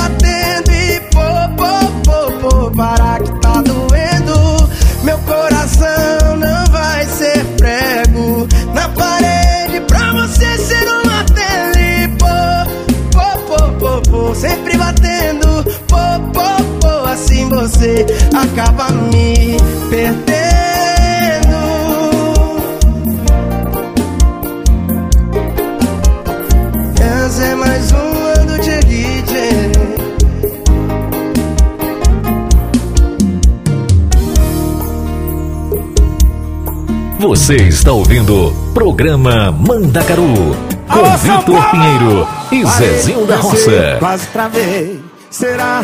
você acaba me perdendo. Essa é mais uma do DJ. Você está ouvindo programa Mandacaru com Alô, Vitor! Pinheiro e Zezinho da Roça. Quase pra ver. Será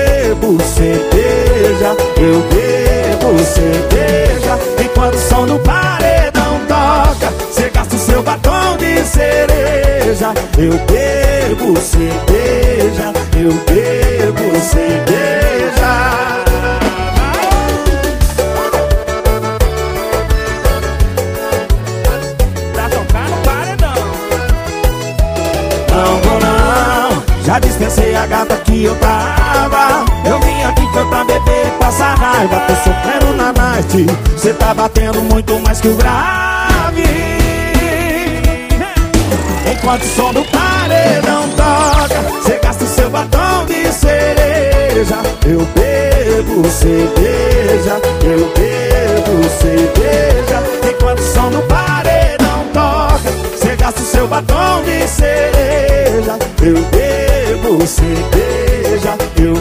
cerveja, eu bebo cerveja. Enquanto o som do paredão toca, cê gasta o seu batom de cereja. Eu bebo cerveja, eu bebo cerveja. Já dispensei a gata que eu tava. Eu vim aqui pra beber e passar raiva. Tô sofrendo na night, cê tá batendo muito mais que o grave. Enquanto o som do paredão toca, cê gasta o seu batom de cereja. Eu bebo cerveja, eu bebo cerveja. Enquanto o som do paredão toca, cê gasta o seu batom de cereja. Eu bebo cerveja, eu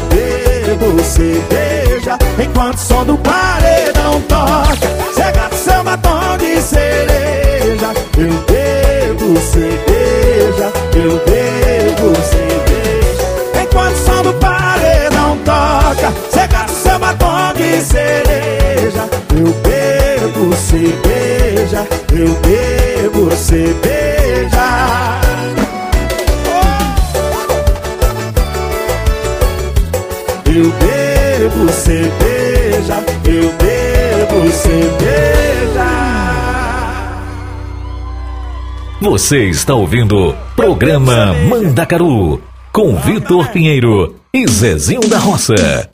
bebo cerveja. Enquanto o som do paredão toca, cê gasta o seu batom de cereja. Eu bebo cerveja, eu bebo cerveja. Enquanto o som do paredão toca, cê gasta o seu batom de cereja. Eu bebo cerveja, eu bebo cerveja. Eu bebo cerveja, eu bebo cerveja. Você está ouvindo programa Mandacaru com Vitor Pinheiro e Zezinho da Roça.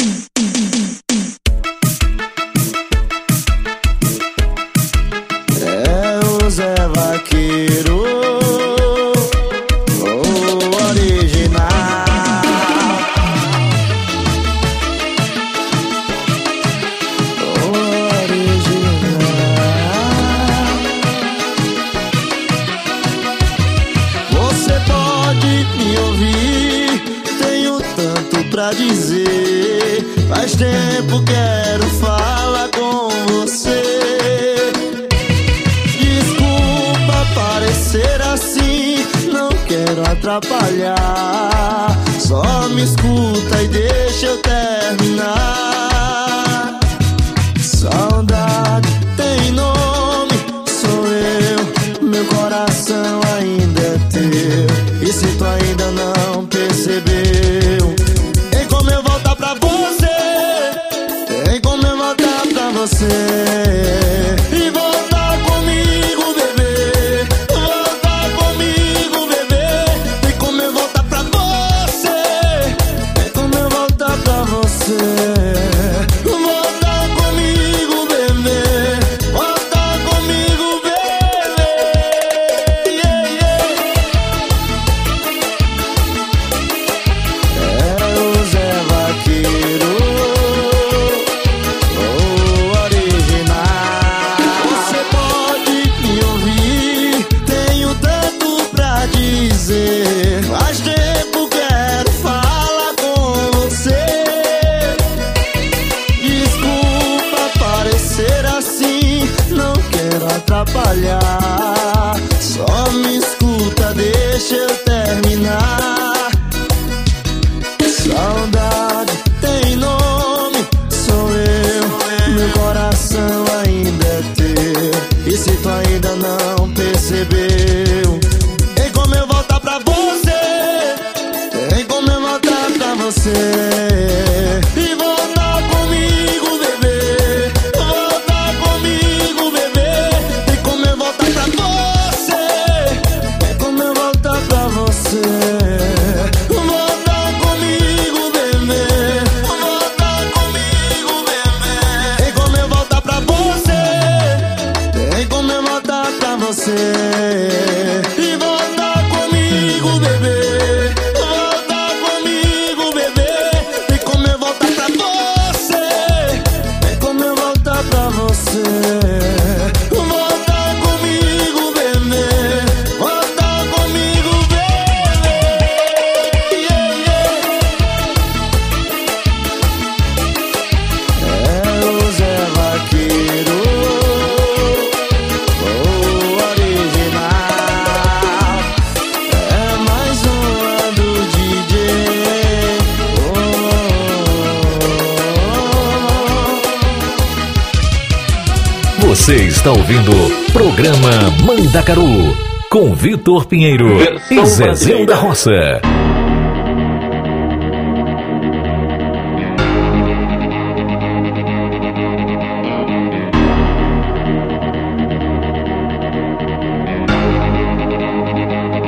Vitor Pinheiro e Zezinho da Roça.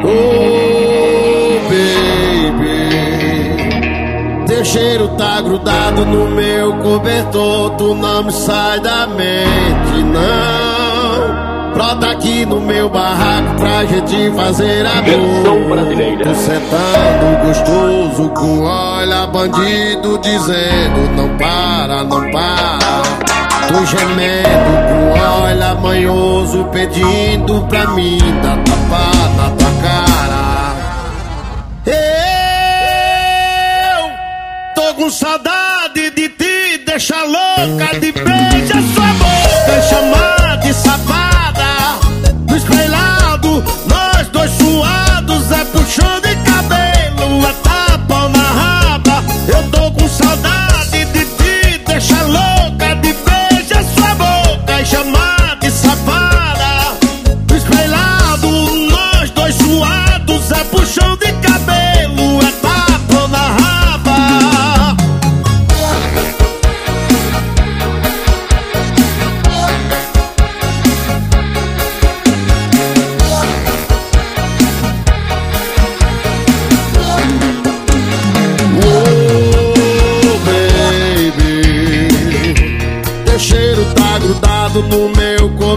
Oh, cheiro tá grudado no meu cobertor, tu não me sai da no meu barraco pra gente fazer amor. Tu. Tô sentando gostoso com olha bandido dizendo não para, não para. Tô gemendo com olha manhoso pedindo pra mim da tapada tua cara. Eu tô com saudade de ti, deixa louca de beijar sua boca chamada de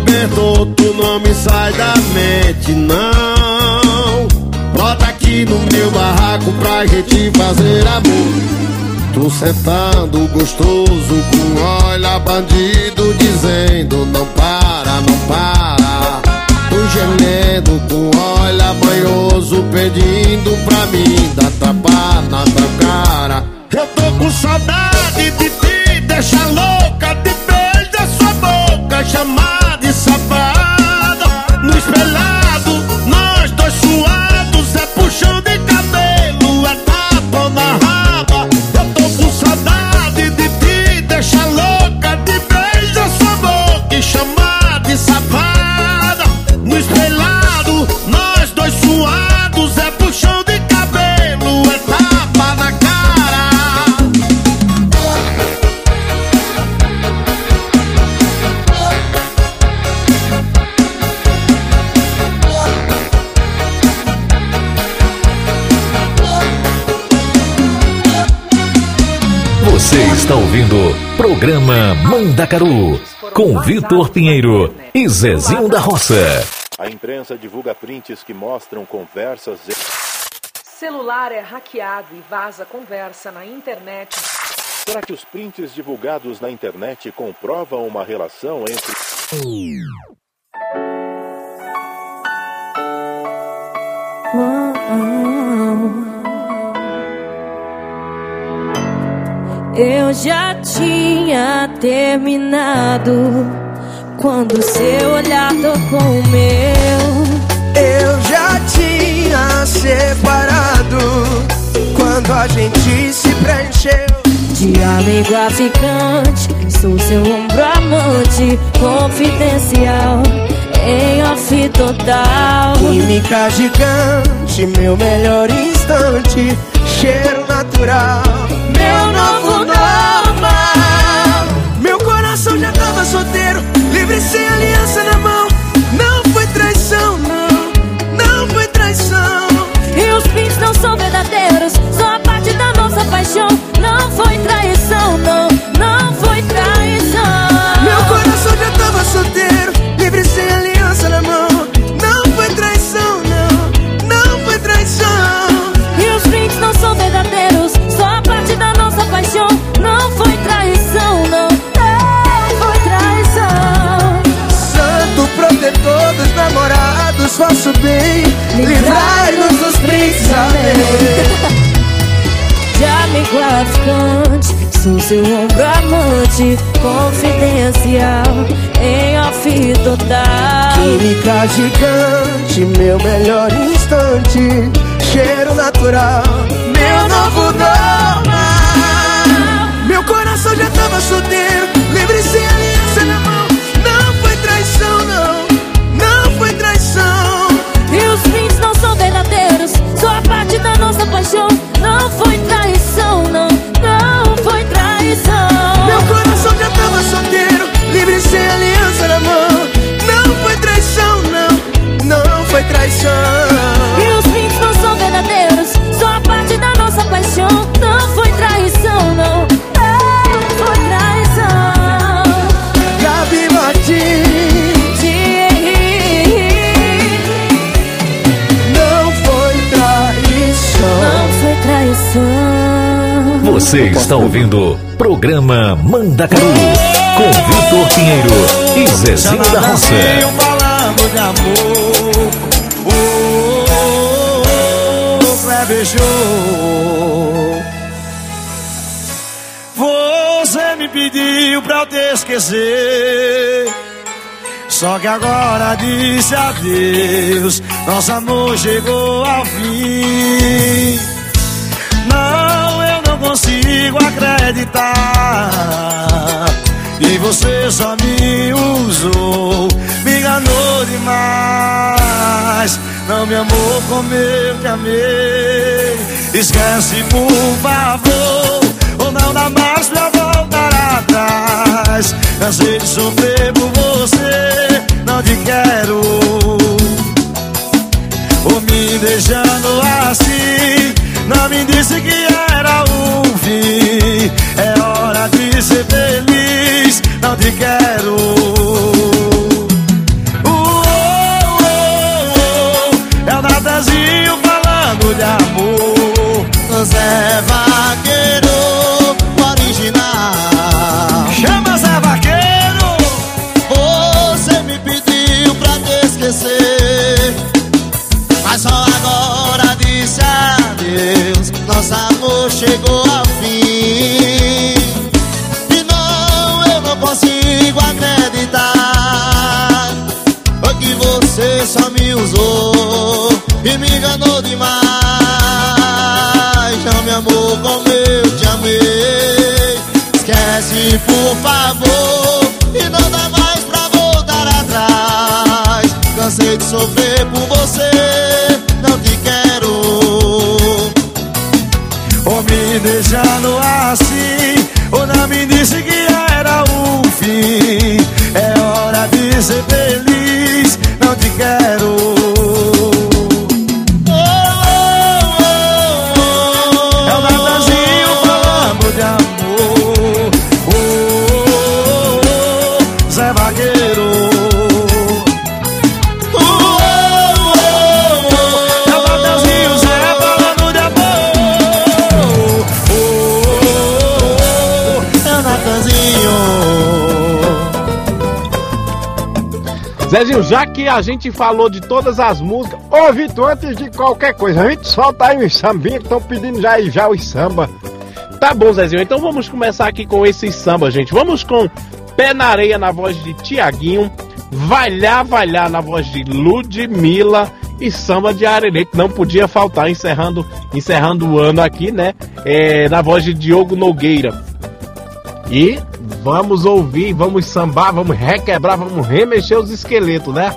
Roberto, tu não me sai da mente, não. Bota aqui no meu barraco pra gente fazer amor. Tu sentando gostoso com olha bandido dizendo não para, não para. Tu gemendo com olha banhoso pedindo pra mim dar tapa na tua cara. Eu tô com saudade de ti, deixa louca de beijo a sua boca chamar. Programa Mandacaru com Vitor Pinheiro e Zezinho da Roça. A imprensa divulga prints que mostram conversas. Celular é hackeado e vaza conversa na internet. Será que os prints divulgados na internet comprovam uma relação entre. Eu já tinha terminado quando seu olhar tocou o meu. Eu já tinha separado quando a gente se preencheu. De amigo a ficante, sou seu ombro amante, confidencial, em off total. Química gigante, meu melhor instante, cheiro natural, meu novo sem aliança na mão. Não foi traição, não, não foi traição. E os pins não são verdadeiros, só a parte da nossa paixão. Não foi traição, namorados, faço bem, livrai-nos dos princes, amém. De amigo a ficante, sou seu ombro amante, confidencial, em off total. Química gigante, meu melhor instante, cheiro natural, meu novo normal. Meu coração já tava solteiro, livre sem Não foi traição, não, não foi traição. Meu coração já tava solteiro, livre sem aliança na mão. Não foi traição, não, não foi traição. Você está ouvindo Programa Mandacaru com Vitor Pinheiro e Zezinho da Roça. falando de amor. Oh, oh, oh. Você me pediu pra eu te esquecer. Só que agora disse adeus. Nosso amor chegou ao fim consigo acreditar. E você só me usou Me enganou demais. Não me amou como eu te amei. Esquece por favor Ou não dá mais pra voltar atrás. Cansei de sofrer por você Não te quero. Ou me deixando assim Não me disse que era o fim. É hora de ser feliz. Não te quero. Uh, oh, oh. É o Natazinho falando de amor. Zé chegou ao fim. E não, eu não consigo acreditar. Foi que você só me usou E me enganou demais. Não me amou como eu te amei. Esquece, por favor E não dá mais pra voltar atrás. Cansei de sofrer Zezinho, já que a gente falou de todas as músicas, Ô Vitor, antes de qualquer coisa, a gente solta aí os sambinhos que estão pedindo já aí já os samba. Tá bom, Zezinho. Então vamos começar aqui com esses samba, gente. Vamos com Pé na Areia na voz de Tiaguinho, Valhar, Valhar na voz de Ludmilla e Samba de Arerê, que não podia faltar, encerrando, encerrando o ano aqui, né? É, na voz de Diogo Nogueira. E vamos ouvir, vamos sambar, vamos requebrar, vamos remexer os esqueletos, né?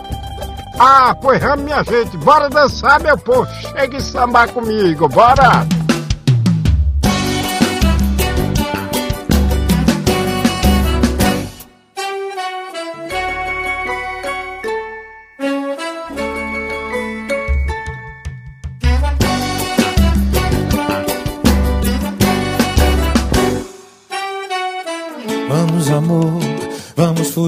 Ah, pois vamos, minha gente, bora dançar, meu povo. Chega e sambar comigo, bora!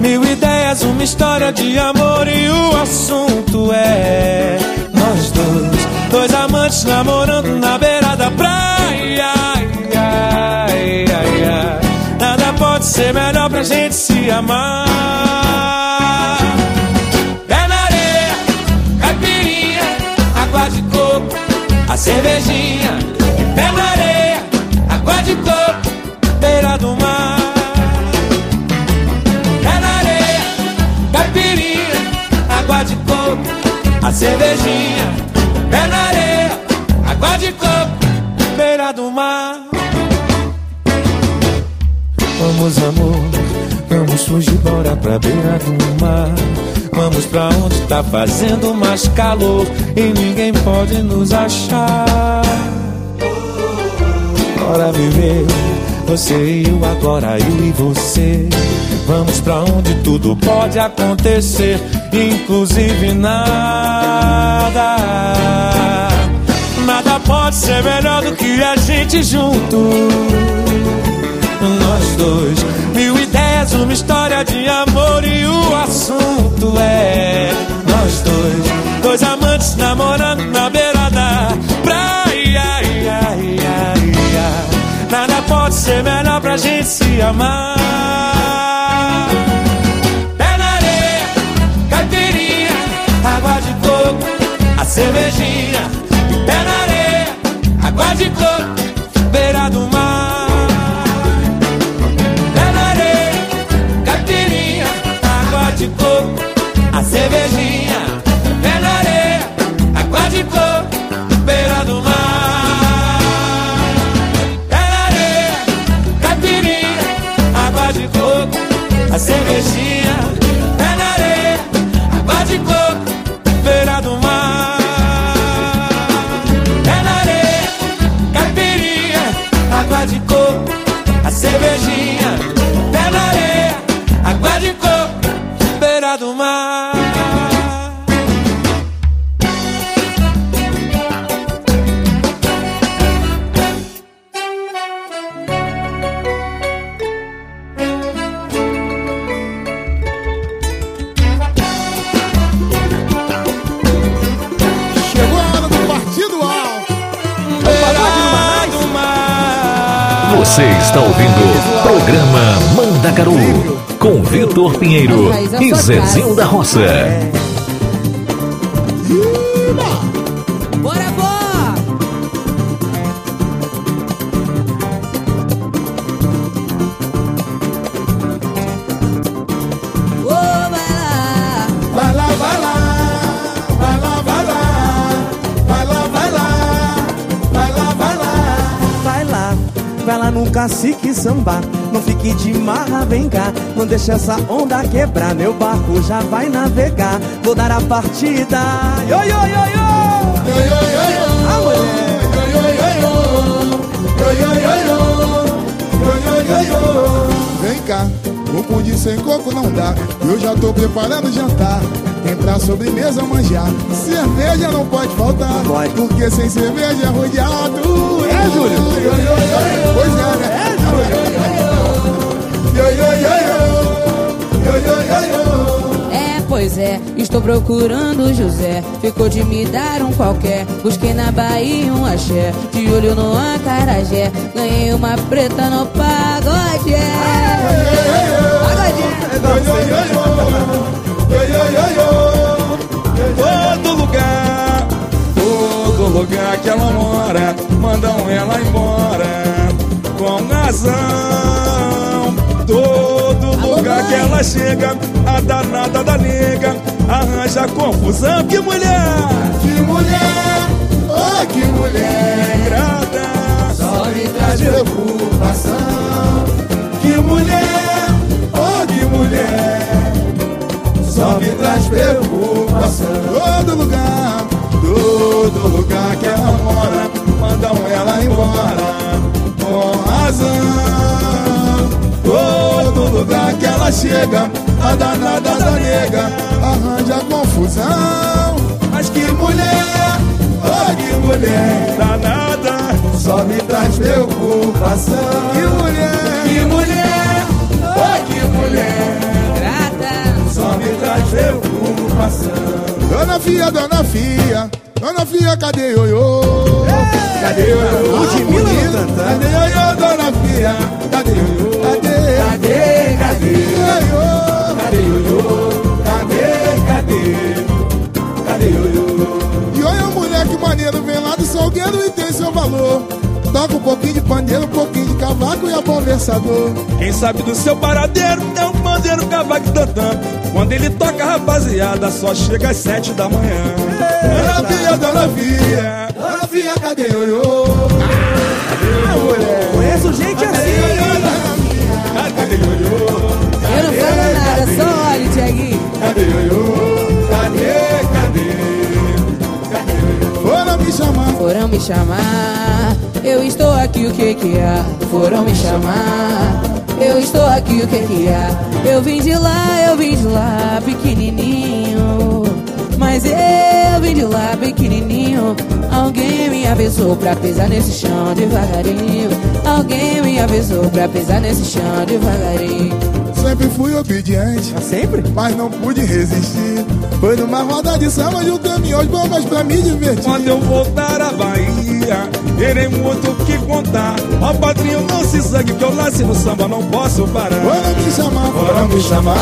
Mil ideias, uma história de amor e o assunto é nós dois. Dois amantes namorando na beira da praia. Ai, ai, ai. Nada pode ser melhor pra gente se amar. Pé na areia, caipirinha, água de coco, a cervejinha. Cervejinha. Pé na areia, água de coco, beira do mar. Vamos, amor, vamos fugir, bora pra beira do mar. Vamos pra onde tá fazendo mais calor e ninguém pode nos achar. Bora viver, você e eu agora, eu e você. Vamos pra onde tudo pode acontecer, inclusive nada. Nada pode ser melhor do que a gente junto. Nós dois, mil ideias, uma história de amor e o assunto é nós dois, dois amantes namorando na beira da praia. Ai, ai, ai, ai. Nada pode ser melhor pra gente se amar. Pé na areia, caipirinha, água de coco, a cervejinha. Pé na areia, água de coco, beira do mar. Pé na areia, caipirinha, água de coco, a cervejinha. Está ouvindo programa Mandacaru com Vitor Pinheiro e Zezinho da Roça. Cacique samba Não fique de marra, vem cá Não deixe essa onda quebrar Meu barco já vai navegar Vou dar a partida Yo, yo, yo, yo Yo, yo, yo, yo. Ah, mulher. Yo, yo, yo, yo. Yo, yo, yo, yo. Yo, yo, yo, yo. Vem cá, o pudim sem coco não dá. Eu já tô preparando o jantar. Tem pra sobremesa manjar. Cerveja não pode faltar. Porque sem cerveja é rodeado. É, Júlio? Pois é, né? É, Júlio. É, pois é, estou procurando o José. Ficou de me dar um qualquer. Busquei na Bahia um axé. De olho no acarajé. Ganhei uma preta no pagode. Todo lugar, todo lugar que ela mora, mandam ela embora com razão. Todo lugar que ela chega, a danada da nega arranja confusão. Que mulher! Que mulher! Oh, que mulher! Grada, Só me traz preocupação. Que mulher! Oh, que mulher! Só me traz preocupação. Todo lugar, todo lugar que ela mora, mandam ela embora com razão. Todo lugar que ela chega, a danada da nega arranja confusão. Mas que mulher, oh que mulher, danada, só me traz preocupação. Que mulher, que mulher, oh que mulher, só me traz preocupação. Dona Fia, Dona Fia, Dona Fia, cadê ioiô? Cadê ioiô? Ludmilla no tantã. Cadê ioiô, Dona Fia? Cadê ioiô? Cadê? Cadê? Cadê? Ioiô? Cadê ioiô? Cadê? Cadê? Cadê ioiô? Ioiô, moleque maneiro, vem lá do Salgueiro e tem seu valor. Toca um pouquinho de pandeiro, um pouquinho cavaco e é conversador. Quem sabe do seu paradeiro é um pandeiro cavaco tantã. Quando ele toca, rapaziada, só chega às sete da manhã. Dona Fia, Dona Fia, Dona Fia, cadê ioiô? Ah, mulher. Conheço gente assim Cadê ioiô? Eu não falo nada, só olha, Tiaguinho. Cadê ioiô? Cadê? Cadê? Foram me chamar. Foram me chamar, eu estou aqui, o que que há? Foram me chamar, eu estou aqui, o que que há? Eu vim de lá, eu vim de lá, pequenininho. Mas eu vim de lá, pequenininho. Alguém me avisou pra pisar nesse chão devagarinho. Alguém me avisou pra pisar nesse chão devagarinho. Sempre fui obediente. sempre? Mas não pude resistir. Foi numa roda de samba de caminhão de bombas pra me divertir. Quando eu voltar à Bahia, terei muito o que contar. Ó padrinho, não se sangue, que eu nasci no samba, não posso parar. Foram me chamar, foram me chamar.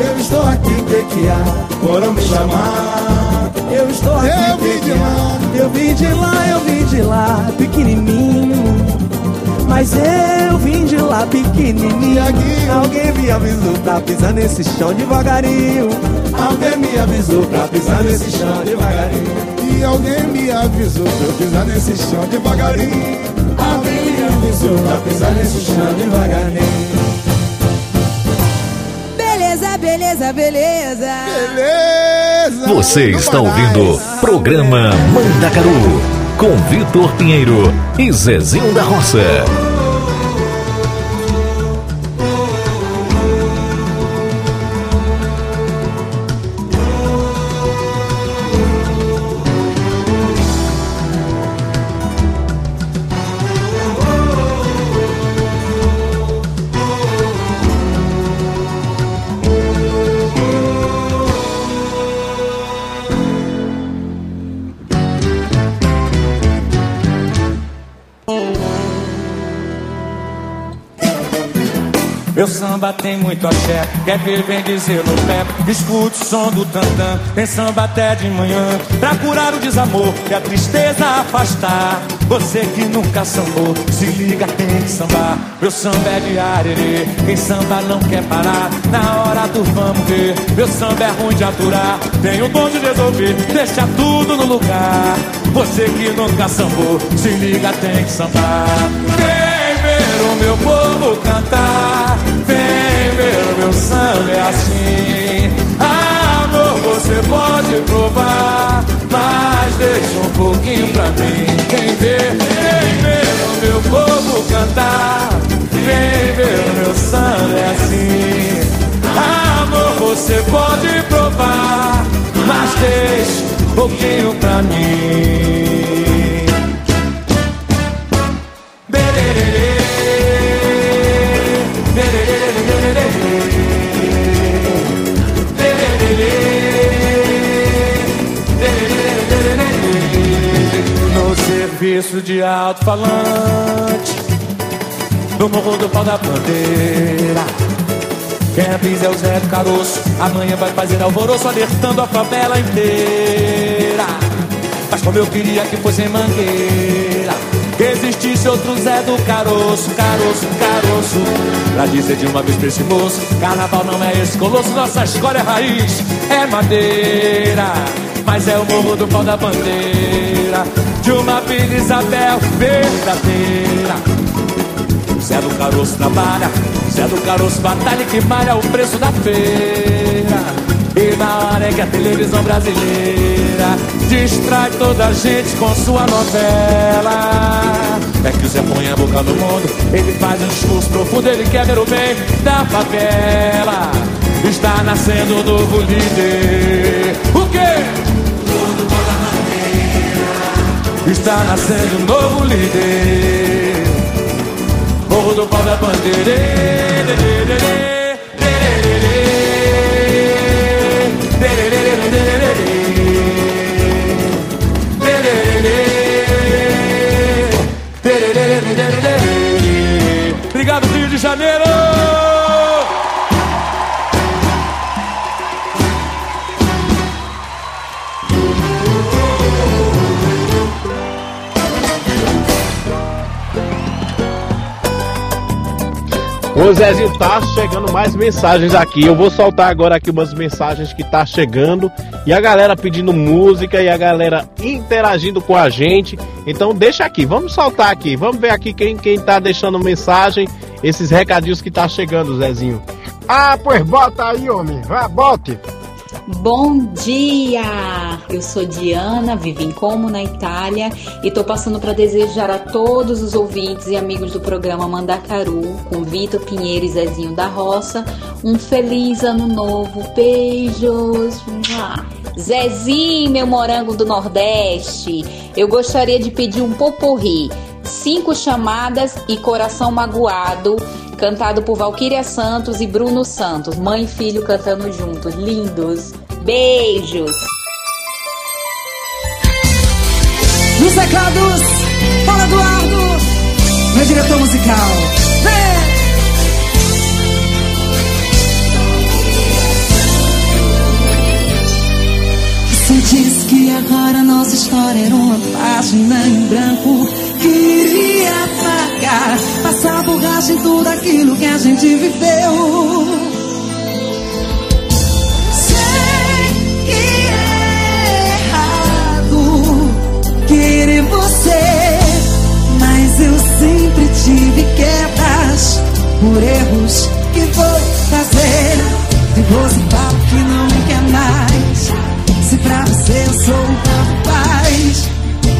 Eu estou aqui, há? Foram me chamar. Eu estou aqui, Eu vim de lá. Eu vim de lá, eu vim de lá, pequenininho. Mas eu vim de lá, pequenininho. Alguém me avisou pra pisar nesse chão devagarinho. Alguém me avisou pra pisar nesse chão devagarinho. E alguém me avisou pra eu pisar nesse chão devagarinho. Alguém me avisou pra pisar nesse chão devagarinho. Beleza, beleza, beleza. Beleza. Você está ouvindo programa Mandacaru com Vitor Pinheiro e Zezinho da Roça. Meu samba tem muito axé, quer ver, vem dizer no pé. Escute o som do tantã, tem samba até de manhã. Pra curar o desamor e a tristeza afastar. Você que nunca sambou, se liga, tem que sambar. Meu samba é de arerê, quem samba não quer parar. Na hora do vamos ver, meu samba é ruim de aturar. Tem o dom de resolver, deixa tudo no lugar. Você que nunca sambou, se liga, tem que sambar. Vem ver meu povo cantar, vem ver o meu samba é assim. Amor, você pode provar, mas deixa um pouquinho pra mim. Quem vê, vem ver o meu povo cantar, vem ver o meu samba é assim. Amor, você pode provar, mas deixa um pouquinho pra mim. Serviço de alto-falante No morro do pau da bandeira. Quem avisa é o Zé do Caroço Amanhã vai fazer alvoroço Alertando a favela inteira. Mas como eu queria que fosse em Mangueira Que existisse outro Zé do Caroço Caroço, caroço. Pra dizer de uma vez pra esse moço Carnaval não é esse colosso Nossa escola é raiz, é madeira. Mas é o morro do pau da bandeira De uma Vila Isabel verdadeira. Zé do Caroço trabalha Zé do Caroço batalha que malha o preço da feira. E na hora é que a televisão brasileira Distrai toda a gente com sua novela. É que o Zé põe a boca no mundo Ele faz um discurso profundo Ele quer ver o bem da favela. Está nascendo um novo líder. O quê? Está nascendo um novo líder. Morro do pau da bandeira Ô Zezinho, tá chegando mais mensagens aqui. Eu vou soltar agora aqui umas mensagens que tá chegando. E a galera pedindo música e a galera interagindo com a gente. Então deixa aqui, vamos soltar aqui. Vamos ver aqui quem, quem tá deixando mensagem. Esses recadinhos que tá chegando, Zezinho. Ah, pois bota aí, homem. Vá, bote. Bom dia! Eu sou Diana, vivo em Como, na Itália, e estou passando para desejar a todos os ouvintes e amigos do programa Mandacaru, com Vitor Pinheiro e Zezinho da Roça, um feliz ano novo. Beijos! Zezinho, meu morango do Nordeste, eu gostaria de pedir um poporri, cinco chamadas e coração magoado, cantado por Valquíria Santos e Bruno Santos, mãe e filho cantando juntos, lindos. Beijos! Nos teclados, Paulo Eduardo, meu diretor musical. Vem! Você disse que agora nossa história era uma página em branco. Queria apagar, passar borracha em tudo aquilo que a gente viveu. Sei que é errado querer você, mas eu sempre tive quedas por erros que vou fazer. De você falo que não me quer mais. Se pra você eu sou rapaz,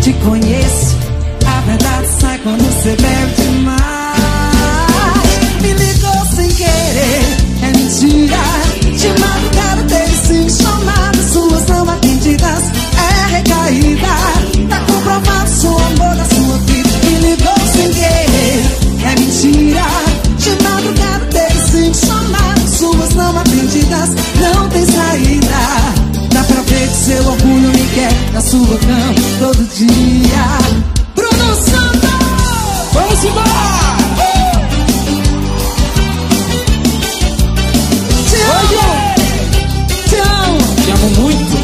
te conheço. A verdade sai quando você bebe na sua cama todo dia. Bruno Santos! Vamos embora! Te amo, te amo, te amo muito.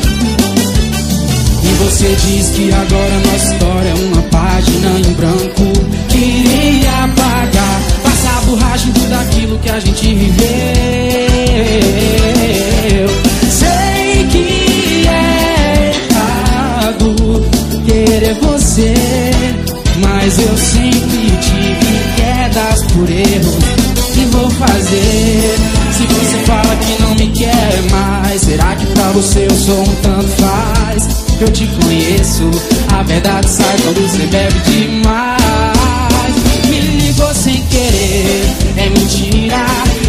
E você diz que agora nossa história é uma página em branco. Queria apagar, passar a borragem tudo aquilo que a gente viveu. Mas eu sempre tive quedas por erro. Que vou fazer? Se você fala que não me quer mais, será que pra você eu sou um tanto faz? Eu te conheço, a verdade sai quando você bebe demais. Me ligou sem querer, é mentira.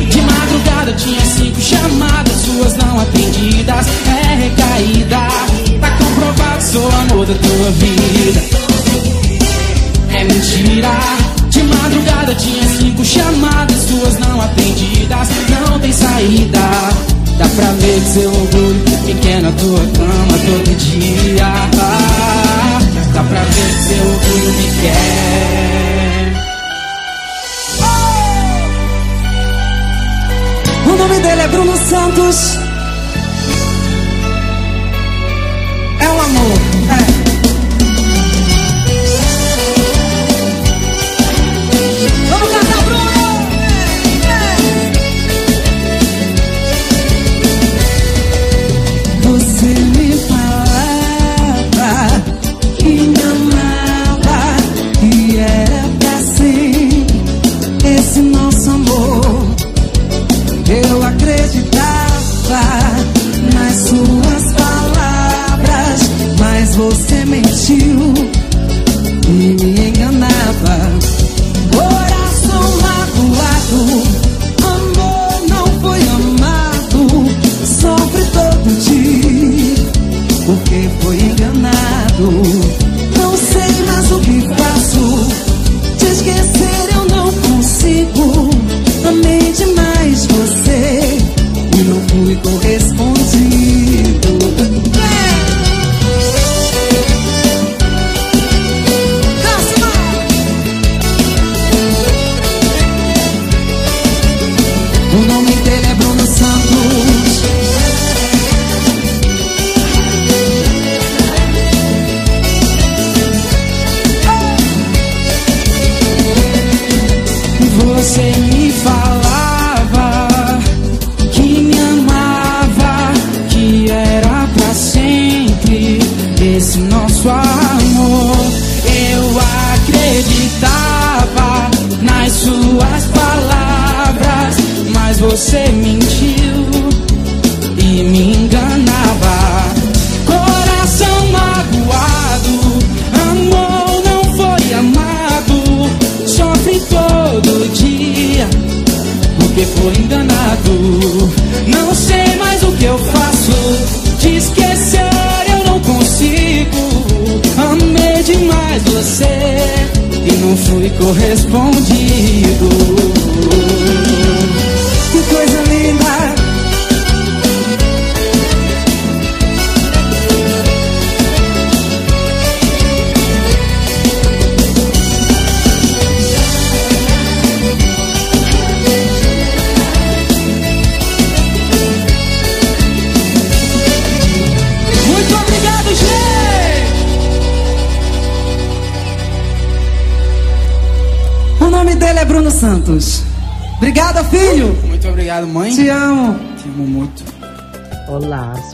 De madrugada eu tinha cinco chamadas, suas não atendidas. É recaída, tá comprovado, sou amor da tua vida. É. De madrugada tinha cinco chamadas, suas não atendidas. Não tem saída. Dá pra ver que seu orgulho fica na tua cama todo dia. Dá pra ver que seu orgulho me quer. O nome dele é Bruno Santos.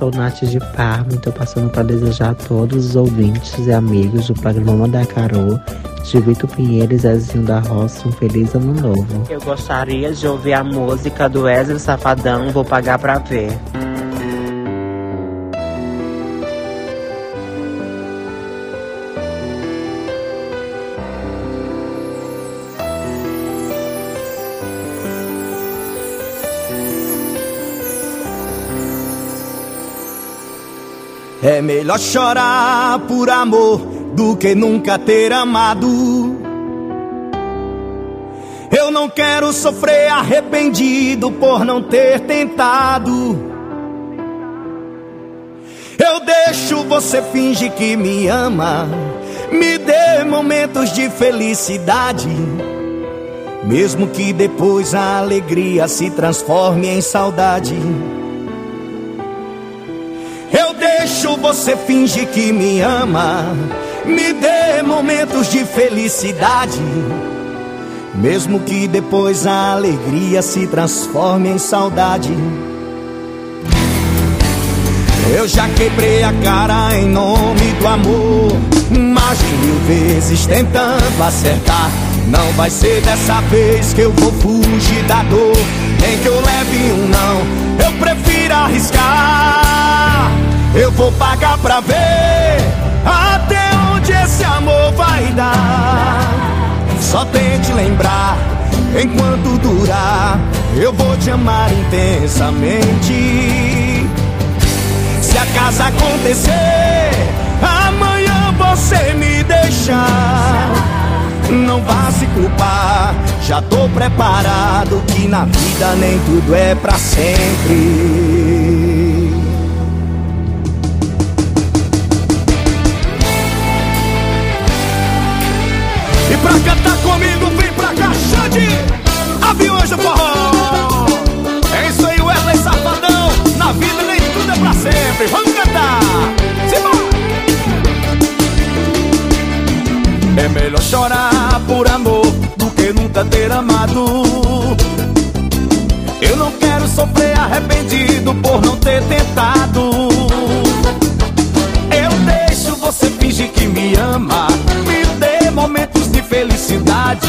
Sou Nath de Parma e estou passando para desejar a todos os ouvintes e amigos do programa Mandacaru, de Vitor Pinheiro e Zezinho da Roça, um feliz ano novo. Eu gostaria de ouvir a música do Wesley Safadão, Vou Pagar Pra Ver. É melhor chorar por amor do que nunca ter amado. Eu não quero sofrer arrependido por não ter tentado. Eu deixo você fingir que me ama, me dê momentos de felicidade. Mesmo que depois a alegria se transforme em saudade. Você fingir que me ama, me dê momentos de felicidade. Mesmo que depois a alegria se transforme em saudade. Eu já quebrei a cara em nome do amor. mais de mil vezes tentando acertar. Não vai ser dessa vez que eu vou fugir da dor. Nem que eu leve um não, eu prefiro arriscar. Eu vou pagar pra ver até onde esse amor vai dar. Só tente lembrar, enquanto durar, eu vou te amar intensamente. Se acaso acontecer, amanhã você me deixar. Não vá se culpar, já tô preparado que na vida nem tudo é pra sempre. Pra cantar comigo, vem pra cá, Xande, aviões do forró. É isso aí, Wesley Safadão, na vida nem tudo é pra sempre. Vamos cantar, simbora! É melhor chorar por amor do que nunca ter amado. Eu não quero sofrer arrependido por não ter tentado. Eu deixo você fingir que me ama, me dê momentos de felicidade.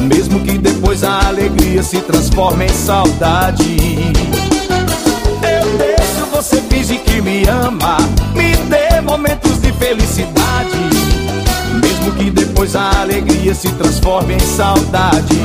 Mesmo que depois a alegria se transforme em saudade. Eu deixo você fingir que me ama, me dê momentos de felicidade. Mesmo que depois a alegria se transforme em saudade.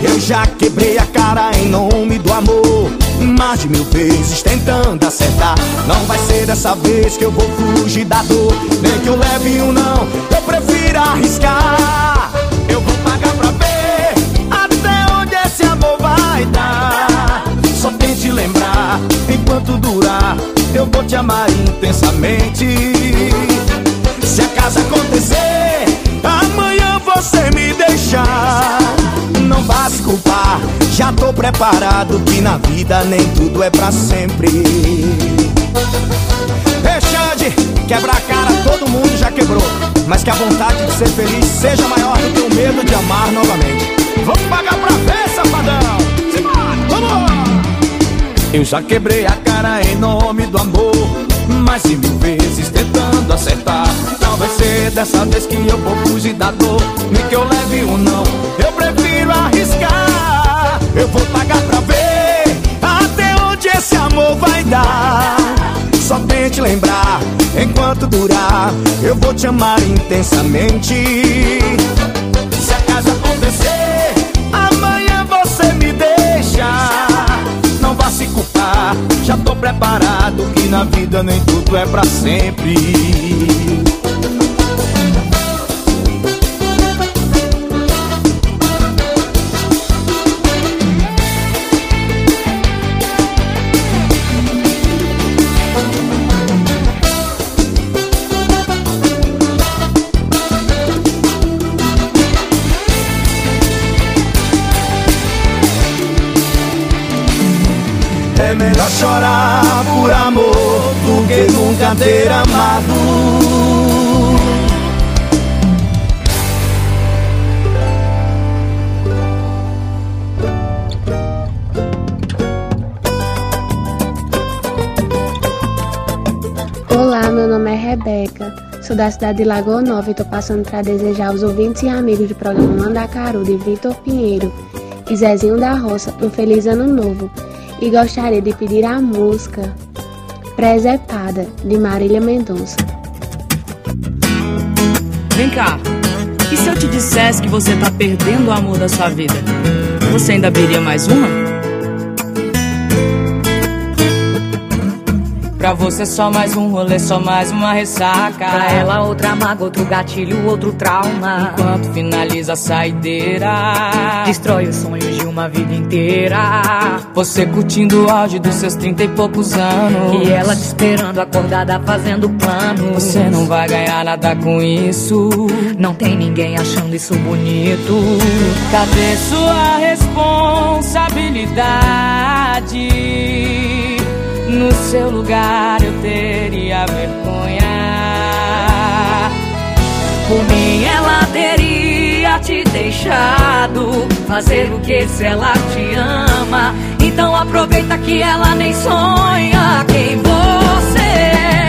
Eu já quebrei a cara em nome do amor. Mais de mil vezes tentando acertar. Não vai ser dessa vez que eu vou fugir da dor. Nem que eu leve um não, eu prefiro arriscar. Eu vou pagar pra ver até onde esse amor vai dar. Só tente lembrar, enquanto durar, eu vou te amar intensamente. Se acaso acontecer, amanhã você me deixar. Não vá se culpar, já tô preparado que na vida nem tudo é pra sempre. Xande, quebrar a cara todo mundo já quebrou. Mas que a vontade de ser feliz seja maior do que o medo de amar novamente. Vamos pagar pra ver, safadão! Simbora, vamos! Eu já quebrei a cara em nome do amor Mais de mil vezes tentando acertar vai ser dessa vez que eu vou fugir da dor Nem que eu leve um não Eu prefiro arriscar Eu vou pagar pra ver Até onde esse amor vai dar. Só tente lembrar Enquanto durar Eu vou te amar intensamente. Se acaso acontecer Amanhã você me deixa. Não vá se culpar, já tô preparado que na vida nem tudo é pra sempre. Melhor chorar por amor do que nunca ter amado. Olá, meu nome é Rebeca, sou da cidade de Lagoa Nova e estou passando para desejar aos ouvintes e amigos do programa Mandacaru de Vitor Pinheiro e Zezinho da Roça um feliz ano novo e gostaria de pedir a música Presepada de Marília Mendonça. Vem cá. E se eu te dissesse que você tá perdendo o amor da sua vida? Você ainda abriria mais uma? Pra você só mais um rolê, só mais uma ressaca. Pra ela outra mágoa, outro gatilho, outro trauma. Enquanto finaliza a saideira, Destrói os sonhos de uma vida inteira. você curtindo o auge dos seus trinta e poucos anos. E ela te esperando acordada fazendo planos. Você não vai ganhar nada com isso. Não tem ninguém achando isso bonito. Cadê sua responsabilidade? No seu lugar eu teria vergonha. Por mim ela teria te deixado fazer o que se ela te ama. Então aproveita que ela nem sonha quem você é.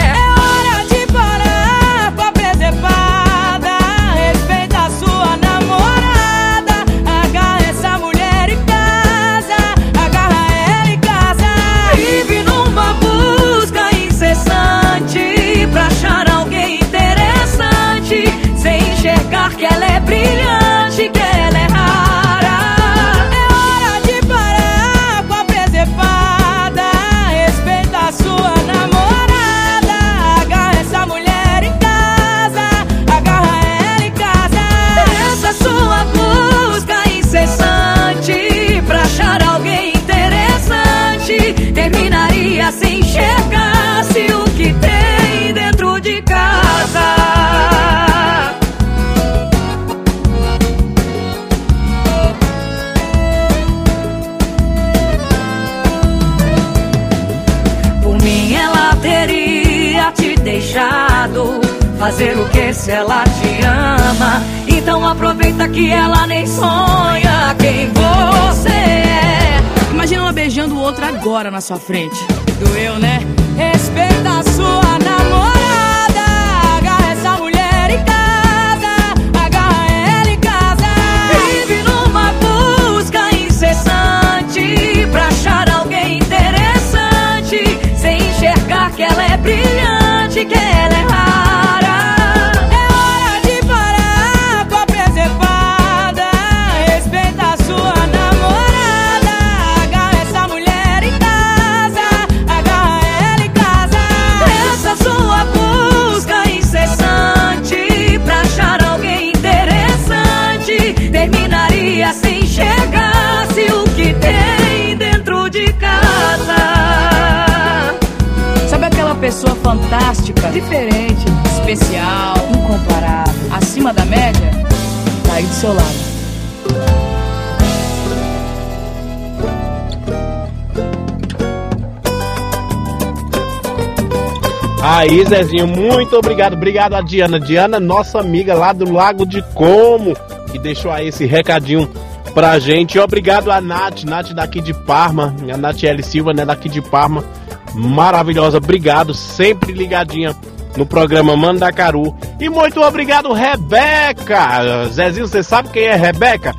Fazer o que se ela te ama? Então aproveita que ela nem sonha quem você é. Imagina ela beijando o outro agora na sua frente. Doeu, né? Respeita a sua namorada. Agarra essa mulher em casa. Agarra ela em casa. Vive numa busca incessante pra achar alguém interessante, sem enxergar que ela é brilhante, que ela é pessoa fantástica, diferente, especial, incomparável, acima da média? Tá aí do seu lado. Aí, Zezinho, muito obrigado. Obrigado a Diana. Diana, nossa amiga lá do Lago de Como, que deixou aí esse recadinho pra gente. E obrigado a Nath, Nath daqui de Parma, a Nath L. Silva, né, daqui de Parma. Maravilhosa, obrigado, sempre ligadinha no programa Mandacaru. E muito obrigado, Rebeca. Zezinho, você sabe quem é Rebeca?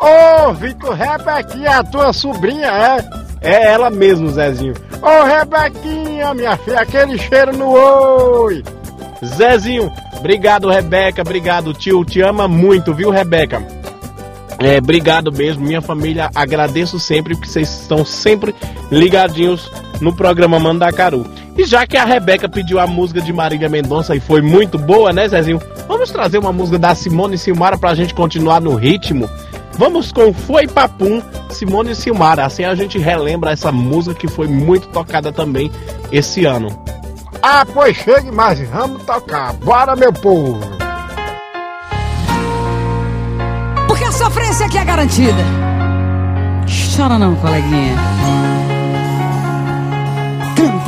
Ô, Vitor, Rebequinha, a tua sobrinha é? É ela mesmo, Zezinho. Ô, Rebequinha, minha filha, aquele cheiro no oi. Zezinho, obrigado, Rebeca, obrigado, tio, te ama muito, viu, Rebeca? É, obrigado mesmo, minha família, agradeço sempre porque vocês estão sempre ligadinhos no programa Mandacaru. E já que a Rebeca pediu a música de Marília Mendonça e foi muito boa, né, Zezinho? Vamos trazer uma música da Simone e Silmara pra gente continuar no ritmo. Vamos com Foi Papum, Simone e Silmara. Assim a gente relembra essa música que foi muito tocada também esse ano. Ah, pois chegue mais, vamos tocar. Bora, meu povo. Porque a sofrência aqui é garantida. Chora não, coleguinha.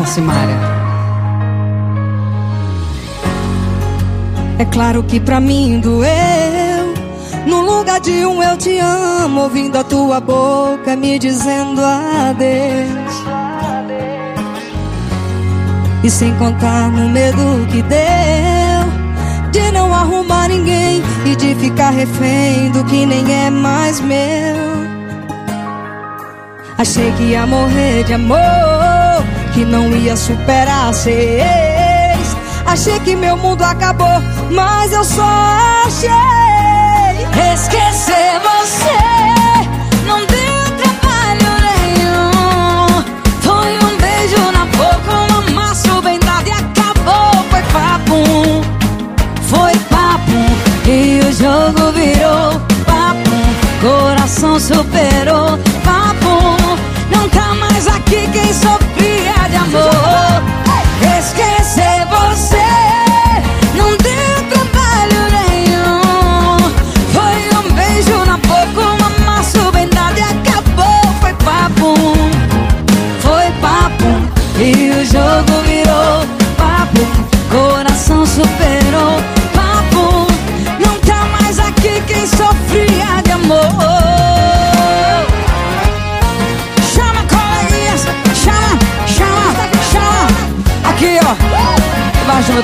Simária. É claro que pra mim doeu. No lugar de um eu te amo, ouvindo a tua boca me dizendo adeus. E sem contar no medo que deu de não arrumar ninguém e de ficar refém do que nem é mais meu. Achei que ia morrer de amor, que não ia superar ex. Achei que meu mundo acabou, mas eu só achei Esquecer você não deu trabalho nenhum. Foi um beijo na boca, um amasso bem dado e acabou. Foi papum, foi papum. E o jogo virou papum. Coração superou papum. Não tá mais aqui quem sofria de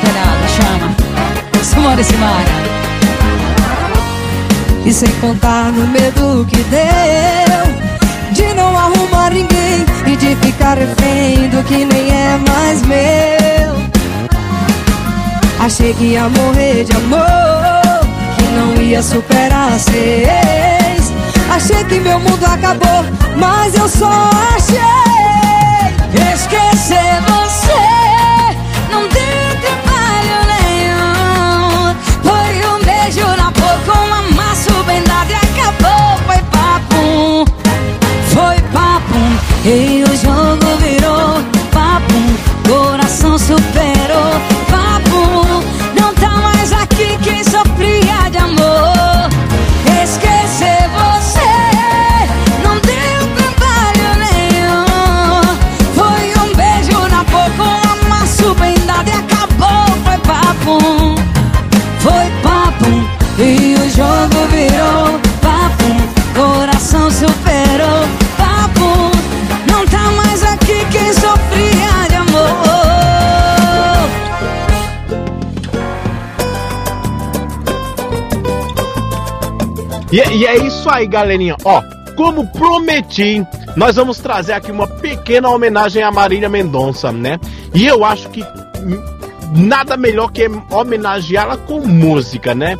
Telhado, chama. Simone Simara. E sem contar no medo que deu De não arrumar ninguém E de ficar refém do que nem é mais meu Achei que ia morrer de amor Que não ia superar ex Achei que meu mundo acabou Mas eu só achei Esquecer você amasso bem dado e acabou. Foi papum, foi papum. E o E, e é isso aí, galerinha. Ó, como prometi, nós vamos trazer aqui uma pequena homenagem a Marília Mendonça, né? E eu acho que nada melhor que homenageá-la com música, né?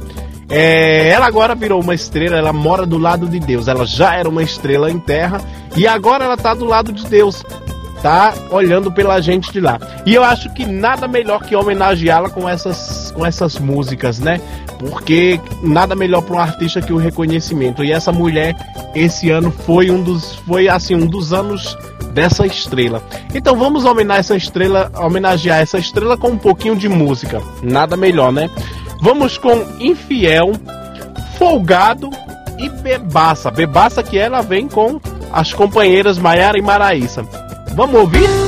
É, ela agora virou uma estrela, ela mora do lado de Deus. Ela já era uma estrela em terra e agora ela tá do lado de Deus. Tá olhando pela gente de lá. E eu acho que nada melhor que homenageá-la com essas, com essas músicas, né? Porque nada melhor para um artista que o reconhecimento. E essa mulher, esse ano, foi um dos. Foi assim, um dos anos dessa estrela. Então vamos homenagear essa estrela, homenagear essa estrela com um pouquinho de música. Nada melhor, né? Vamos com Infiel, Folgado e Bebaça. Bebaça que ela vem com as companheiras Maiara e Maraísa. Vamos ouvir?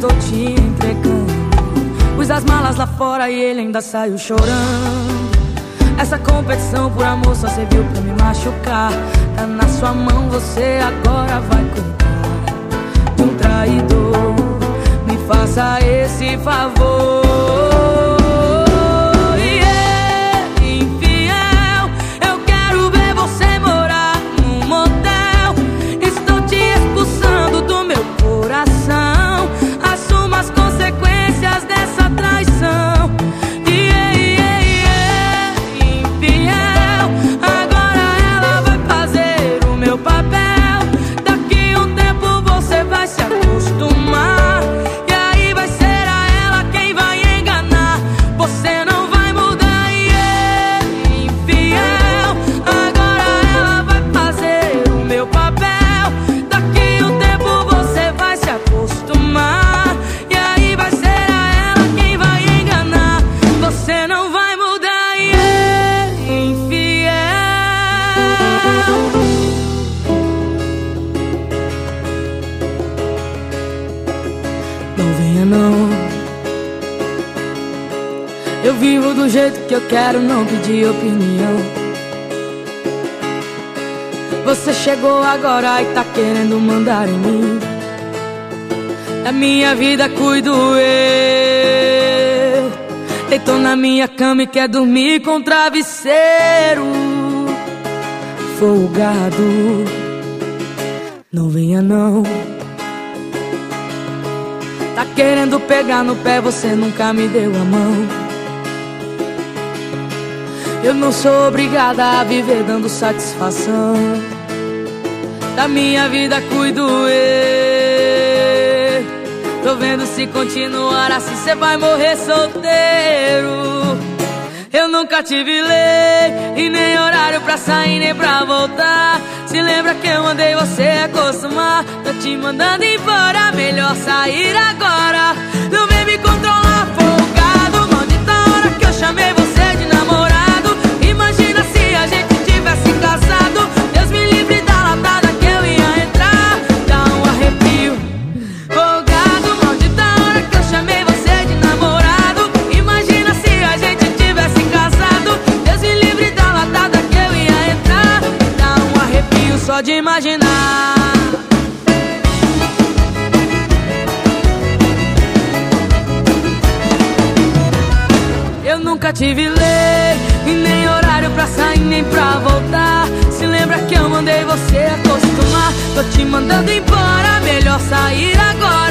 Estou te entregando. Pus as malas lá fora e ele ainda saiu chorando. Essa competição por amor só serviu pra me machucar. Tá na sua mão, você agora vai cuidar de um traidor. Me faça esse favor. Quero, não pedi opinião. Você chegou agora e tá querendo mandar em mim. Da minha vida cuido eu. Deitou na minha cama e quer dormir com travesseiro folgado. Não venha não. Tá querendo pegar no pé, você nunca me deu a mão. Eu não sou obrigada a viver dando satisfação. Da minha vida cuido eu. Tô vendo se continuar assim, cê vai morrer solteiro. Eu nunca tive lei e nem horário pra sair nem pra voltar. Se lembra que eu mandei você acostumar? Tô te mandando embora, melhor sair agora. Não vem me controlar, folgado. Maldita hora que eu chamei você arrepio só de imaginar. Eu nunca tive lei e nem horário pra sair nem pra voltar. Se lembra que eu mandei você acostumar? Tô te mandando embora, melhor sair agora.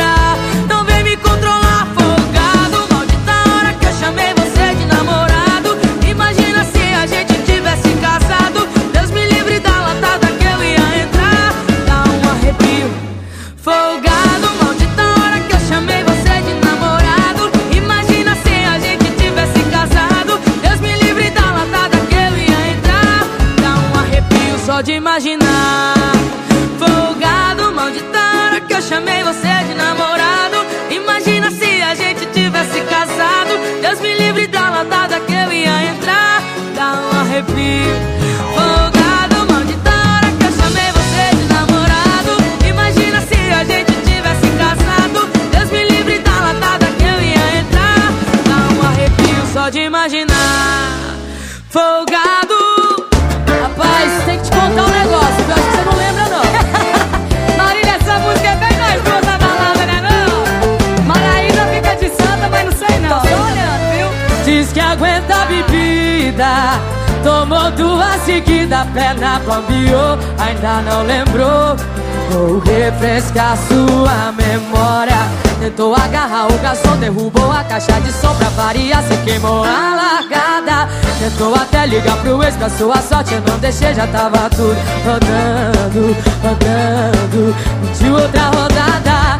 Refrescar sua memória. Tentou agarrar o garçom, derrubou a caixa de som pra variar, se queimou a largada. Tentou até ligar pro ex pra sua sorte, eu não deixei, já tava tudo rodando, rodando. De outra rodada,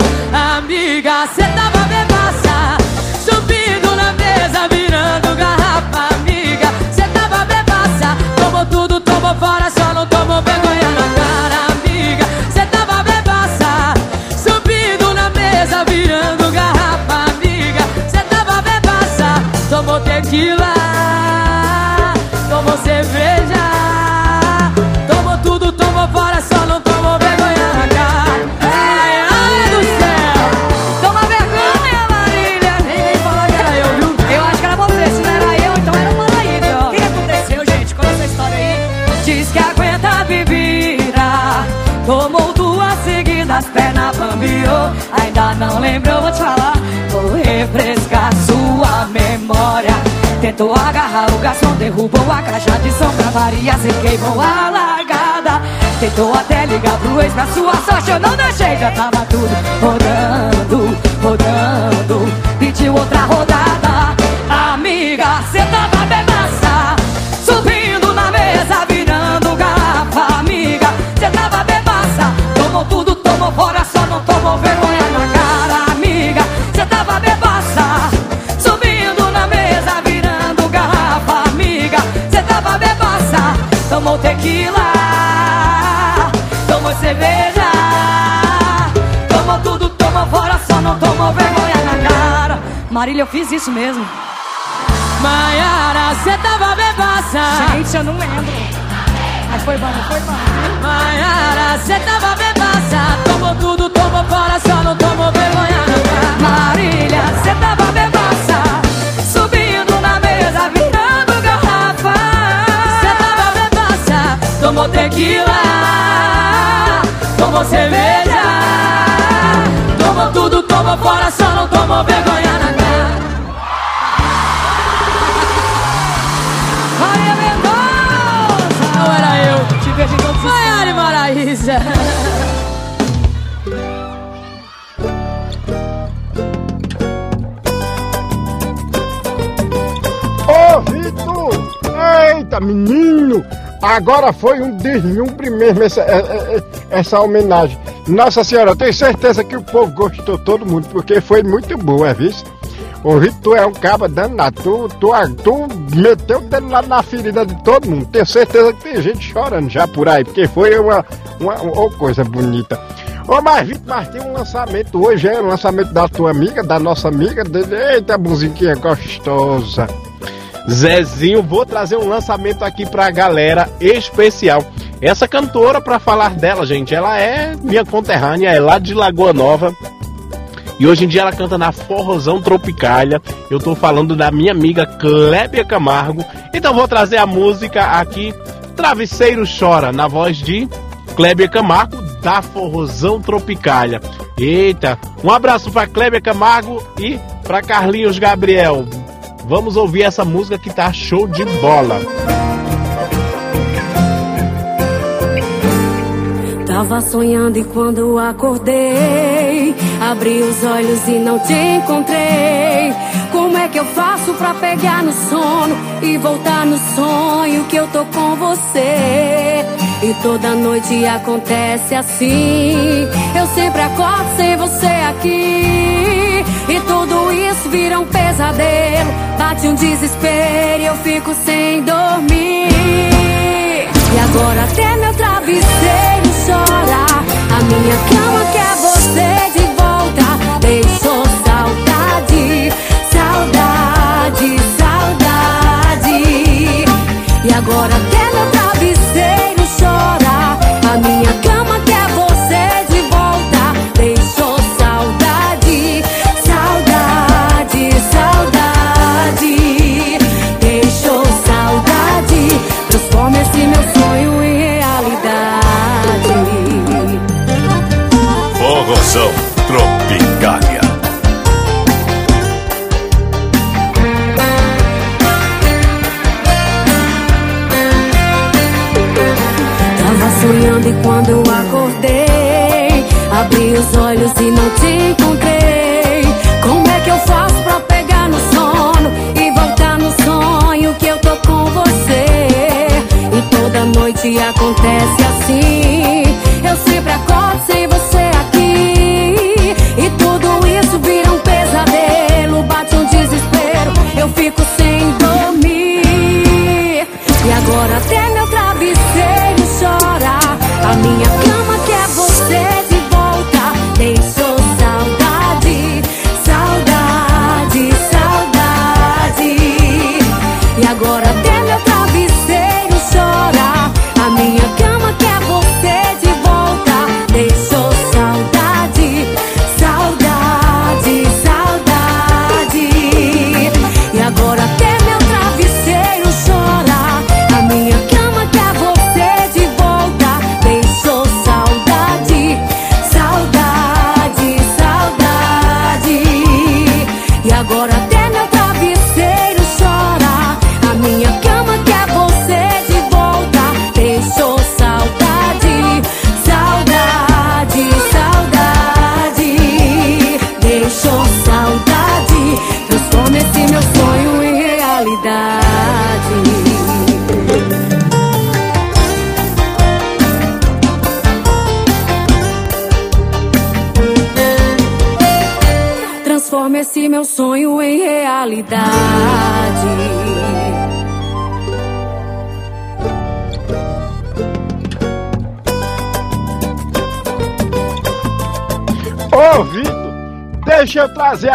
amiga, cê tava bebaça, subindo na mesa, virando garrafa, amiga. Cê tava bebaça, tomou tudo, tomou fora, só não tomou vergonha tomou tequila, tomou cerveja, tomou tudo, tomou fora, só não tomou vergonha na cara. Ai, ai do céu, toma vergonha, Marília. Vem falar que era eu, viu? Eu acho que era você, se não era eu, então era o Maraília. O que aconteceu, gente? Conta essa história aí. Diz que aguenta a bebida, tomou duas seguidas, perna bambiou. Ainda não lembrou, vou te falar. Vou refrescar memória. Tentou agarrar o garçom, derrubou a caixa de som pra variar, se queimou a largada. Tentou até ligar pro ex pra sua sorte, eu não deixei, já tava tudo rodando, rodando. Pediu outra rodada, amiga, cê tava bebaça. Subindo na mesa, virando garrafa, amiga. Cê tava tomou tequila, tomou cerveja, tomou tudo, tomou fora, só não tomou vergonha na cara. Marília, eu fiz isso mesmo. Maiara, cê tava bebaça. Gente, eu não lembro. Mas foi bom, foi bom. Maiara, cê tava bebaça. Tomou tudo, tomou fora, só não tomou vergonha na cara. Marília, cê tava bebaça. Tomou tequila. Tomou cerveja. Tomou tudo, tomou fora, só não tomou vergonha na cara. Maria Mendonça! Não era eu. Te vejo em todos os Maiara e Maraísa. Ô, Vitor! Eita, menino! Agora foi um desnumbre mesmo essa, é- é- é- essa homenagem. Nossa Senhora, eu tenho certeza que o povo gostou, todo mundo, porque foi muito boa, viu? Ô Vitor, tu é um caba danado. Tu, tu, tu meteu o dedo lá na ferida de todo mundo. Tenho certeza que tem gente chorando já por aí, porque foi uma, uma, uma coisa bonita. Ô, mas mas tem um lançamento hoje, é? O lançamento da tua amiga, da nossa amiga. Dele. Eita, musiquinha gostosa. Zezinho, vou trazer um lançamento aqui pra galera especial. Essa cantora, pra falar dela, gente, ela é minha conterrânea, é lá de Lagoa Nova. E hoje em dia ela canta na Forrozão Tropicália. Eu tô falando da minha amiga Clébia Camargo. Então vou trazer a música aqui, Travesseiro Chora, na voz de Clébia Camargo, da Forrozão Tropicália. Eita, um abraço pra Clébia Camargo e pra Carlinhos Gabriel. Vamos ouvir essa música que tá show de bola. Tava sonhando e quando acordei, abri os olhos e não te encontrei. Como é que eu faço pra pegar no sono e voltar no sonho que eu tô com você? E toda noite acontece assim. Eu sempre acordo sem você aqui. E tudo isso vira um pesadelo. Bate um desespero e eu fico sem dormir. E agora até meu travesseiro chora. A minha cama quer você de volta. Deixou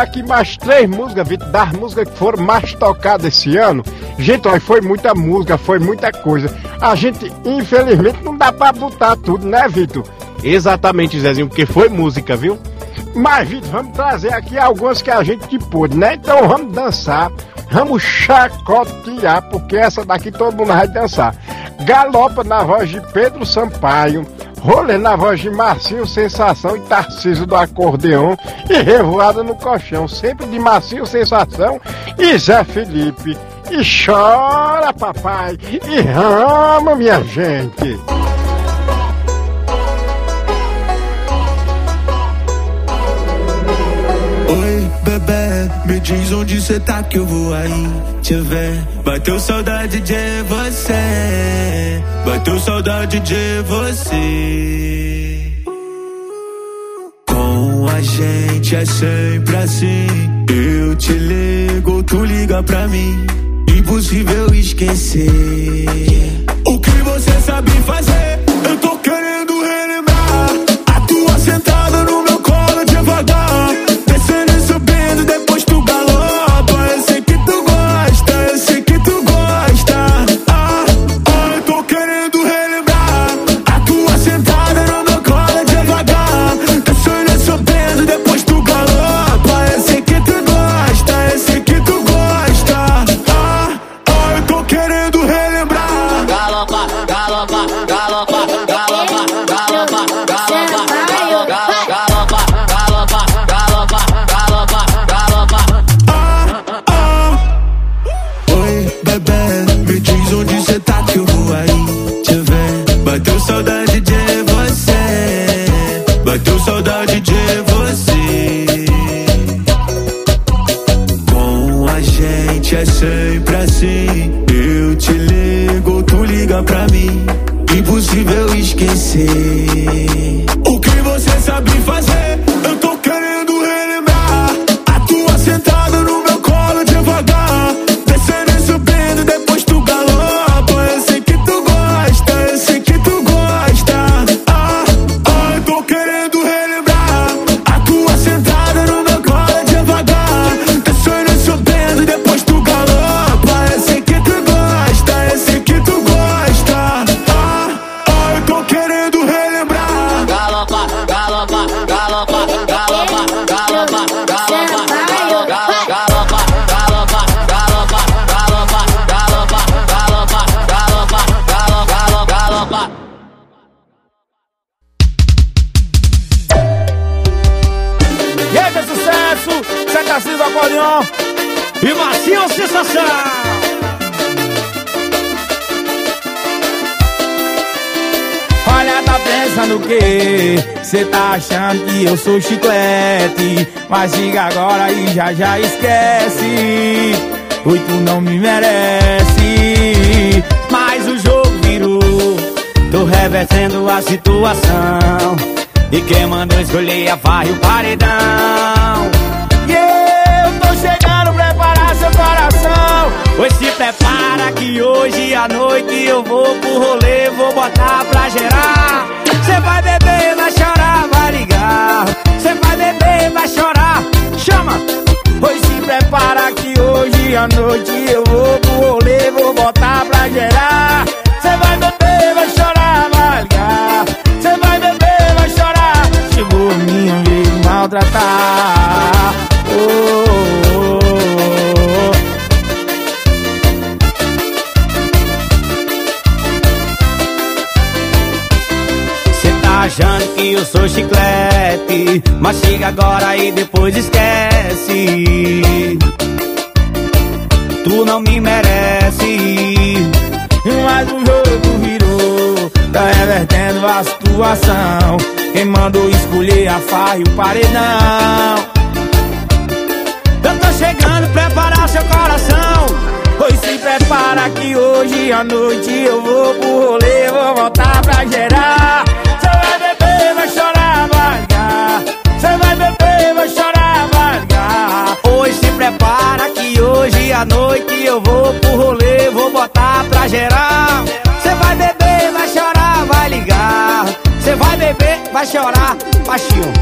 aqui mais três músicas, Vitor, das músicas que foram mais tocadas esse ano. Gente, olha, foi muita música, foi muita coisa. A gente, infelizmente, não dá pra botar tudo, né, Vitor? Exatamente, Zezinho, porque foi música, viu? Mas, Vitor, vamos trazer aqui algumas que a gente pôde, né? Então vamos dançar, vamos chacotear, porque essa daqui todo mundo vai dançar. Galopa na voz de Pedro Sampaio, rolê na voz de Marcinho Sensação e Tarcísio do Acordeão e Revoada no Colchão, sempre de Marcinho Sensação e Zé Felipe. E chora, papai, e rama, minha gente. Me diz onde cê tá que eu vou aí te ver. Bateu saudade de você, bateu saudade de você. Com a gente é sempre assim. Eu te ligo, tu liga pra mim. Impossível esquecer. O que você sabe fazer? O quê? Cê tá achando que eu sou chiclete? Mas diga agora e já já esquece. Oi, tu não me merece. Mas o jogo virou. Tô revertendo a situação. E quem mandou escolher a farra e o paredão? E eu tô chegando, preparar seu coração. Pois se prepara que hoje à noite eu vou pro rolê, vou botar pra gerar. Beber, vai chorar, vai ligar. Cê vai beber, vai chorar, chama. Pois se prepara que hoje à noite eu vou pro rolê, vou botar pra gerar. Cê vai beber, vai chorar, vai ligar. Cê vai beber, vai chorar. Chegou minha vez maltratar. Oh, oh, oh. Achando que eu sou chiclete Mas chega agora e depois esquece. Tu não me merece. Mas o jogo virou Tá revertendo a situação. Quem mandou escolher a farra e o paredão? Eu tô chegando, preparar seu coração. Pois se prepara que hoje à noite eu vou pro rolê, vou voltar pra gerar ligar Cê vai beber, vai chorar, vai ligar Pois se prepara que hoje à noite eu vou pro rolê, vou botar pra gerar Cê vai beber, vai chorar, vai ligar Cê vai beber, vai chorar, baixinho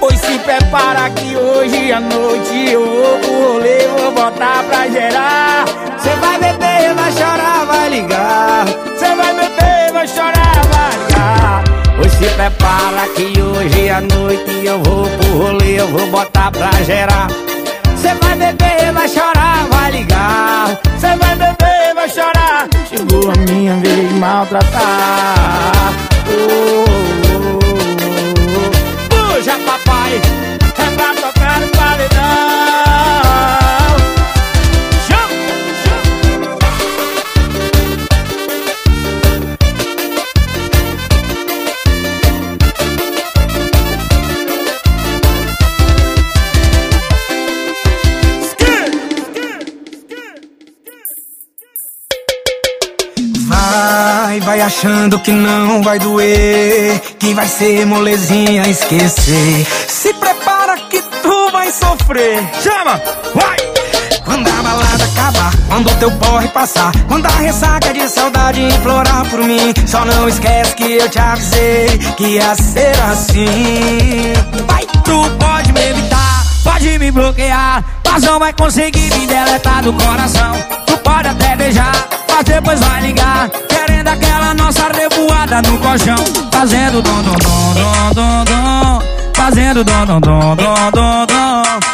Pois se prepara que hoje à noite eu vou pro rolê, vou botar pra gerar. Cê vai beber, vai chorar, vai ligar. Cê vai beber, vai chorar, vai ligar. Se prepara que hoje à noite eu vou pro rolê, eu vou botar pra gerar. Cê vai beber, vai chorar, vai ligar. Cê vai beber, vai chorar. Chegou a minha vez de maltratar. Oh, oh, oh, oh. Puxa, papai, é pra tocar no paredão. Vai vai, achando que não vai doer, que vai ser molezinha esquecer. Se prepara que tu vai sofrer. Chama, vai! Quando a balada acabar, quando o teu porre passar, quando a ressaca de saudade implorar por mim, só não esquece que eu te avisei que ia ser assim. Vai, tu pode me evitar, pode me bloquear, mas não vai conseguir me deletar do coração. Pode até beijar, mas depois vai ligar, querendo aquela nossa revoada no colchão, fazendo dom dom dom dom dom dom, fazendo dom dom dom dom dom dom.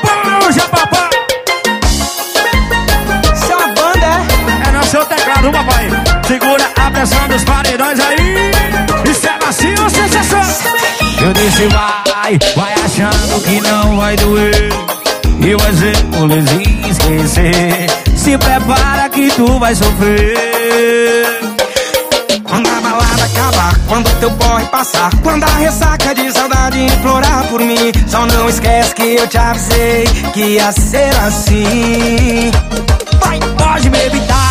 Segura a pressão dos paredões aí. Isso é macio, sensação. Eu disse vai, vai achando que não vai doer. E vai ser molezinha esquecer. Se prepara que tu vai sofrer. Quando a balada acabar, quando teu porre passar Quando a ressaca de saudade implorar por mim Só não esquece que eu te avisei que ia ser assim. Vai, pode me evitar,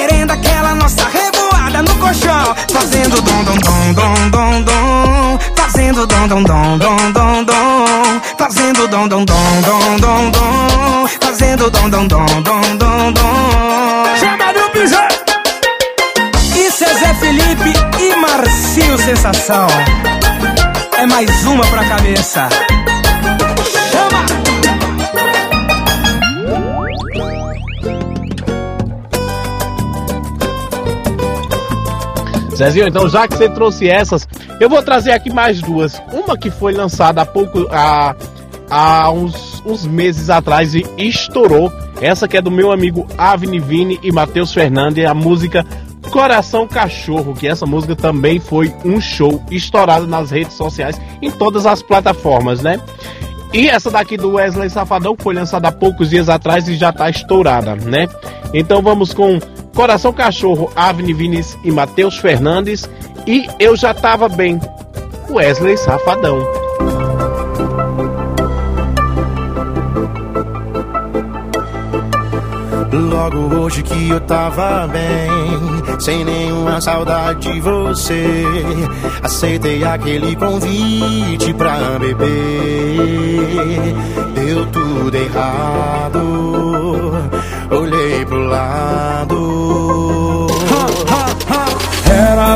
Fazendo dom dom dom dom dom dom Fazendo dom dom dom dom dom dom Fazendo dom dom dom dom dom dom Chama! Isso é Zé Felipe e Marcio Sensação É mais uma pra cabeça Zezinho, então já que você trouxe essas, eu vou trazer aqui mais duas. Uma que foi lançada há pouco, há, há uns, uns meses atrás e estourou. Essa que é do meu amigo Avni Vini e Matheus Fernandes, a música Coração Cachorro, que essa música também foi um show estourado nas redes sociais, em todas as plataformas, né? E essa daqui do Wesley Safadão foi lançada há poucos dias atrás e já tá estourada, né? Então vamos com Coração Cachorro, Avni Vinis e Matheus Fernandes e Eu Já Tava Bem, Wesley Safadão. Logo hoje que eu tava bem, sem nenhuma saudade de você. Aceitei aquele convite pra beber. Deu tudo errado,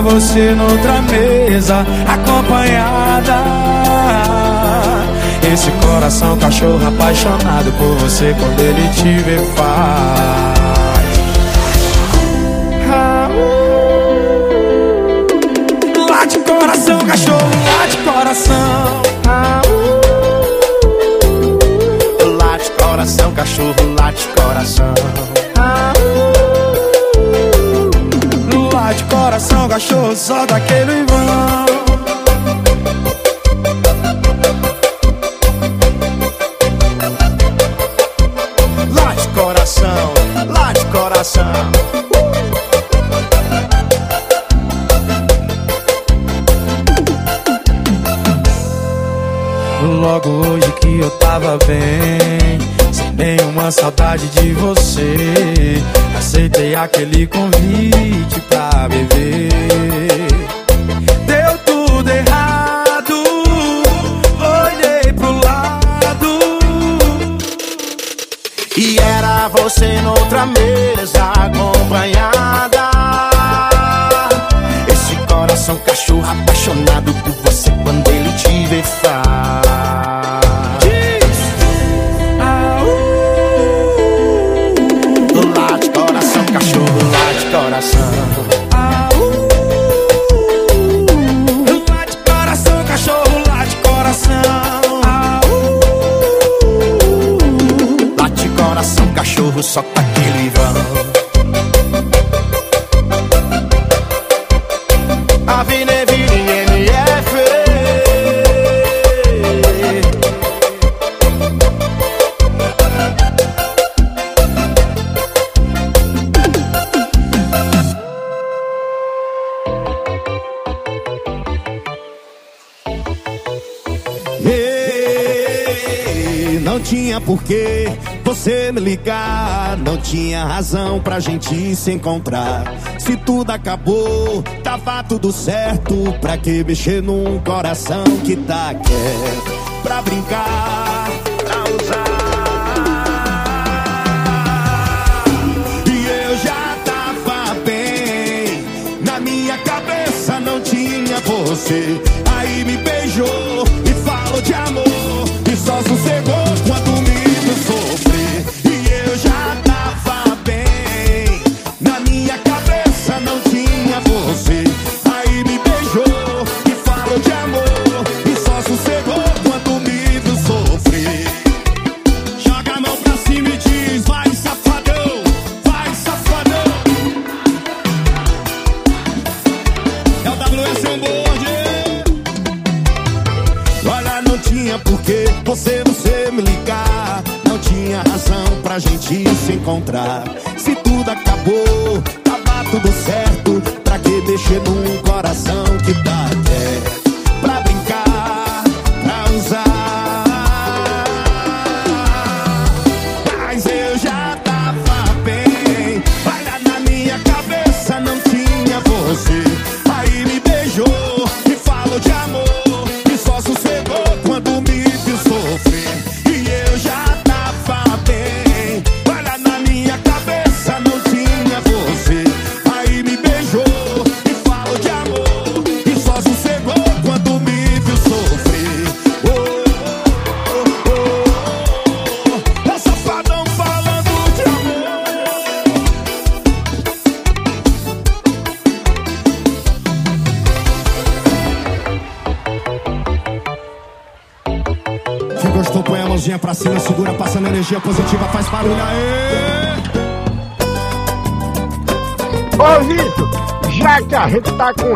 você noutra mesa, acompanhada. Esse coração cachorro apaixonado por você quando ele te vê faz. Late coração, cachorro, late coração. Late coração, cachorro, late coração. Coração, cachorro, só daquele vão. Late coração, late coração. Logo hoje que eu tava bem, sem nenhuma saudade de você. Aceitei aquele convite beber. Deu tudo errado, olhei pro lado. E era você noutra mesa Porquê você me ligar, não tinha razão pra gente se encontrar. Se tudo acabou, tava tudo certo. Pra que mexer num coração que tá quieto? Pra brincar, pra usar. E eu já tava bem, na minha cabeça não tinha você. Aí me beijou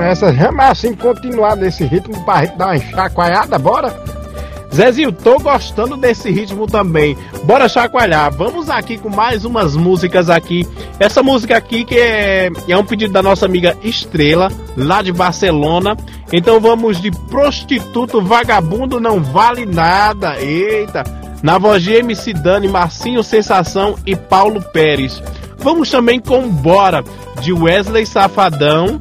essas, vamos assim continuar nesse ritmo pra gente dar uma chacoalhada, bora? Zezinho, tô gostando desse ritmo também. Bora chacoalhar. Vamos aqui com mais umas músicas aqui. Essa música aqui que é, é um pedido da nossa amiga Estrela, lá de Barcelona. Então vamos de Prostituto Vagabundo Não Vale Nada. Eita! Na voz de MC Dani, Marcinho Sensação e Paulo Pérez. Vamos também com Bora, de Wesley Safadão.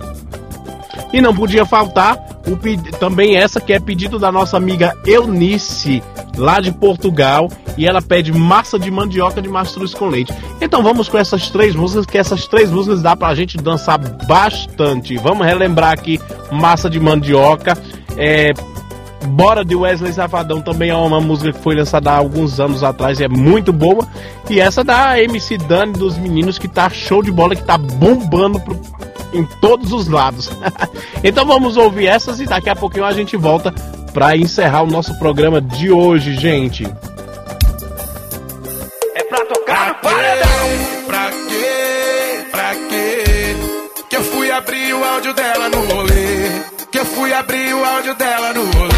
E não podia faltar o também essa que é pedido da nossa amiga Eunice, lá de Portugal, e ela pede massa de mandioca de mastruz com leite. Então vamos com essas três músicas, que essas três músicas dá pra gente dançar bastante. Vamos relembrar aqui massa de mandioca, é, Bora de Wesley Safadão também é uma música que foi lançada há alguns anos atrás e é muito boa. E essa da MC Dani dos meninos que tá show de bola, que tá bombando pro- em todos os lados. então vamos ouvir essas e daqui a pouquinho a gente volta para encerrar o nosso programa de hoje, gente. É pra tocar no paredão. Pra quê? Pra quê? Que eu fui abrir o áudio dela no rolê. Que eu fui abrir o áudio dela no rolê.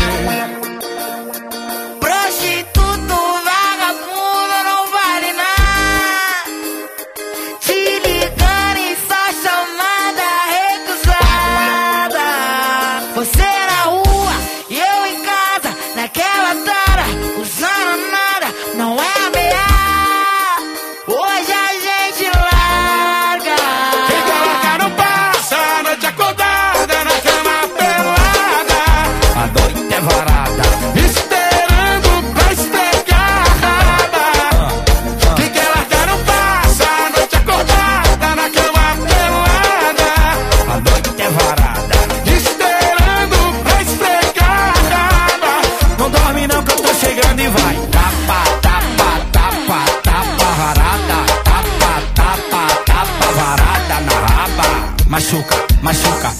machuca, machuca,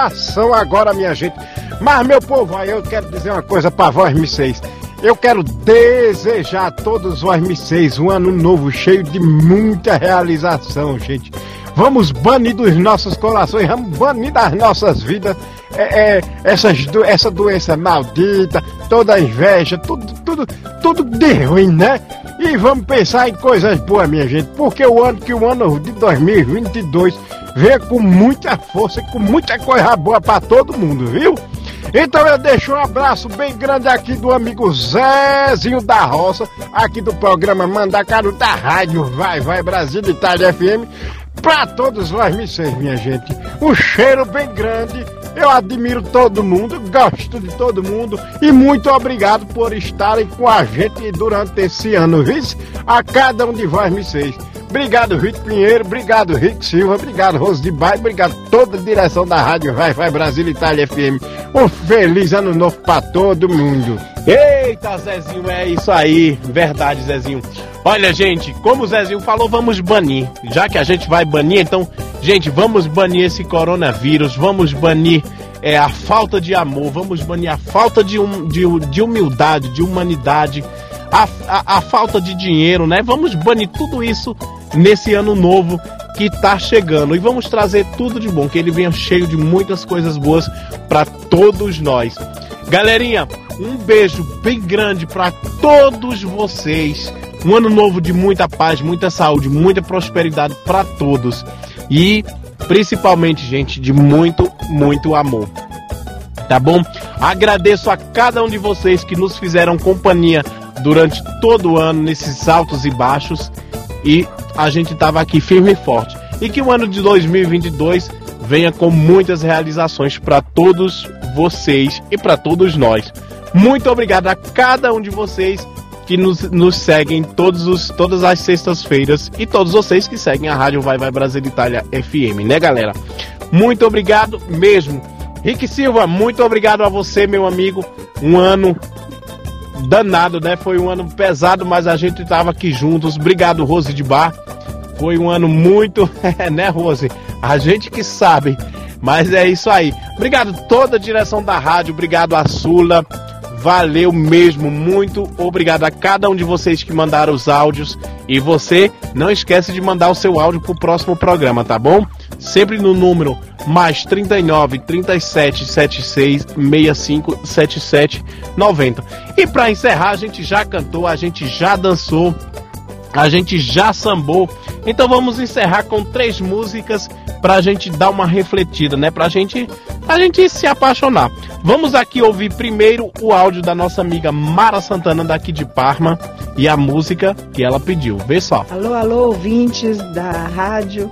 coração agora, minha gente. Mas, meu povo, aí eu quero dizer uma coisa pra vós, M6. Eu quero desejar a todos vós, M6, um ano novo cheio de muita realização, gente. Vamos banir dos nossos corações, vamos banir das nossas vidas é, é, essas, essa doença maldita, toda a inveja, tudo, tudo, tudo de ruim, né? E vamos pensar em coisas boas, minha gente, porque o ano que o ano de 2022 vem com muita força e com muita coisa boa pra todo mundo, viu? Então eu deixo um abraço bem grande aqui do amigo Zezinho da Roça, aqui do programa Mandacaru da Rádio Vai Vai Brasil Itália FM, pra todos nós vocês, minha gente. Um cheiro bem grande. Eu admiro todo mundo, gosto de todo mundo e muito obrigado por estarem com a gente durante esse ano, viu? A cada um de vós, vocês. Obrigado, Vitor Pinheiro, obrigado, Rick Silva, obrigado, Rose de Bairro, obrigado toda a direção da Rádio Vai Vai Brasil Itália FM. Um feliz ano novo pra todo mundo. Eita, Zezinho, é isso aí. Verdade, Zezinho. Olha, gente, como o Zezinho falou, vamos banir. Já que a gente vai banir, então, gente, vamos banir esse coronavírus, vamos banir é, a falta de amor, vamos banir a falta de, hum- de, de humildade, de humanidade, a, a, a falta de dinheiro, né? Vamos banir tudo isso nesse ano novo que tá chegando. E vamos trazer tudo de bom, que ele venha cheio de muitas coisas boas para todos nós. Galerinha, um beijo bem grande para todos vocês. Um ano novo de muita paz, muita saúde, muita prosperidade para todos. E principalmente, gente, de muito, muito amor. Tá bom? Agradeço a cada um de vocês que nos fizeram companhia durante todo o ano nesses altos e baixos e a gente tava aqui firme e forte. E que o ano de 2022 venha com muitas realizações para todos vocês e para todos nós. Muito obrigado a cada um de vocês que nos, nos seguem todos os, todas as sextas-feiras e todos vocês que seguem a Rádio Vai Vai Brasil Itália FM, né, galera? Muito obrigado mesmo. Rick Silva, muito obrigado a você, meu amigo. Um ano danado, né? Foi um ano pesado, mas a gente tava aqui juntos. Obrigado, Rose de Bar. Foi um ano muito, né, Rose? A gente que sabe. Mas é isso aí. Obrigado toda a direção da rádio, obrigado a Sula. Valeu mesmo, muito obrigado a cada um de vocês que mandaram os áudios. E você não esquece de mandar o seu áudio pro próximo programa, tá bom? Sempre no número mais 39 37 76 65 77 90. E para encerrar, a gente já cantou, a gente já dançou, a gente já sambou. Então vamos encerrar com três músicas pra gente dar uma refletida, né? Pra gente, a gente se apaixonar. Vamos aqui ouvir primeiro o áudio da nossa amiga Mara Santana daqui de Parma e a música que ela pediu. Vê só. Alô, alô, ouvintes da rádio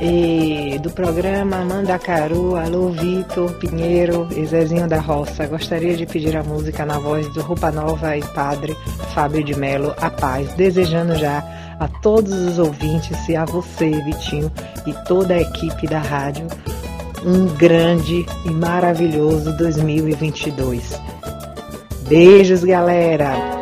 e do programa Mandacaru. Alô, Vitor Pinheiro e Zezinho da Roça. Gostaria de pedir a música na voz do Roupa Nova e Padre Fábio de Melo, A Paz. Desejando já a todos os ouvintes e a você, Vitinho, e toda a equipe da rádio um grande e maravilhoso 2022. Beijos, galera!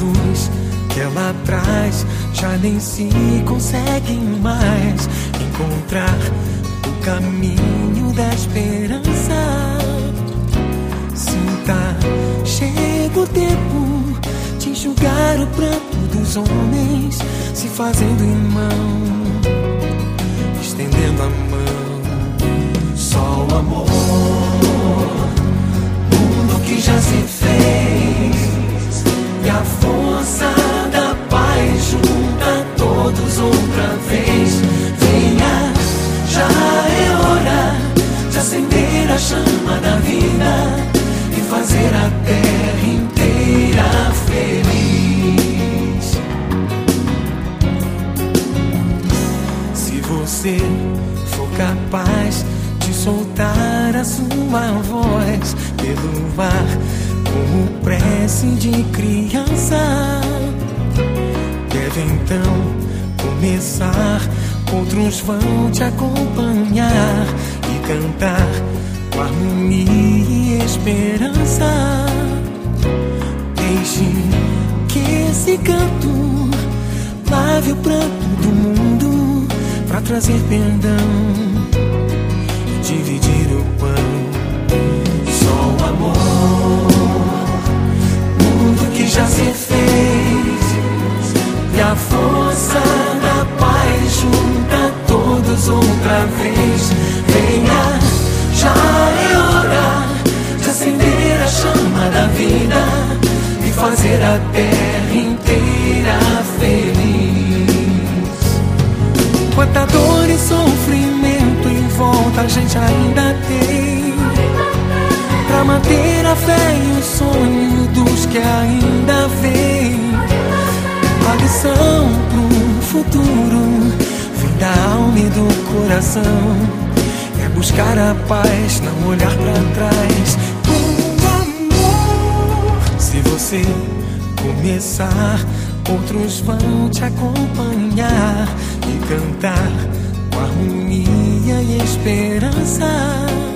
Luz que ela traz, já nem se consegue mais encontrar o caminho da esperança. Sinta, chega o tempo de enxugar o pranto dos homens, se fazendo irmão, estendendo a mão. Só o amor, mundo que já se fez, e a força da paz junta todos outra vez. Venha, já é acender a chama da vida e fazer a terra inteira feliz. Se você for capaz de soltar a sua voz pelo ar como prece de criança, deve então começar. Outros vão te acompanhar e cantar com harmonia e esperança. Deixe que esse canto lave o pranto do mundo pra trazer perdão e dividir o pão. Já se fez e a força da paz junta todos outra vez. Venha, já é hora de acender a chama da vida e fazer a terra inteira feliz. Quanta dor e sofrimento em volta a gente ainda tem. Manter a fé e o sonho dos que ainda vêm. A lição pro futuro vem da alma e do coração. É buscar a paz, não olhar pra trás. Com amor. Se você começar, outros vão te acompanhar e cantar com harmonia e esperança.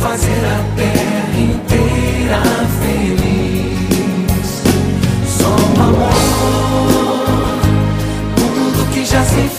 fazer a terra inteira feliz. Só o amor, tudo que já se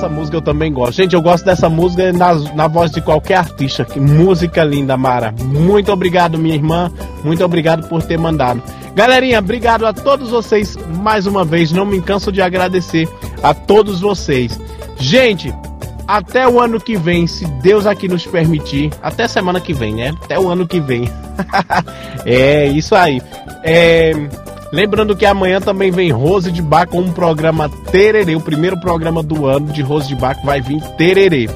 essa música eu também gosto. Gente, eu gosto dessa música na, na voz de qualquer artista. Que música linda, Mara. Muito obrigado, minha irmã. Muito obrigado por ter mandado. Galerinha, obrigado a todos vocês mais uma vez. Não me canso de agradecer a todos vocês. Gente, até o ano que vem, se Deus aqui nos permitir. Até semana que vem, né? Até o ano que vem. é, isso aí. É. Lembrando que amanhã também vem Rose de Bar com um programa Tererê, o primeiro programa do ano de Rose de Bar que vai vir Tererê.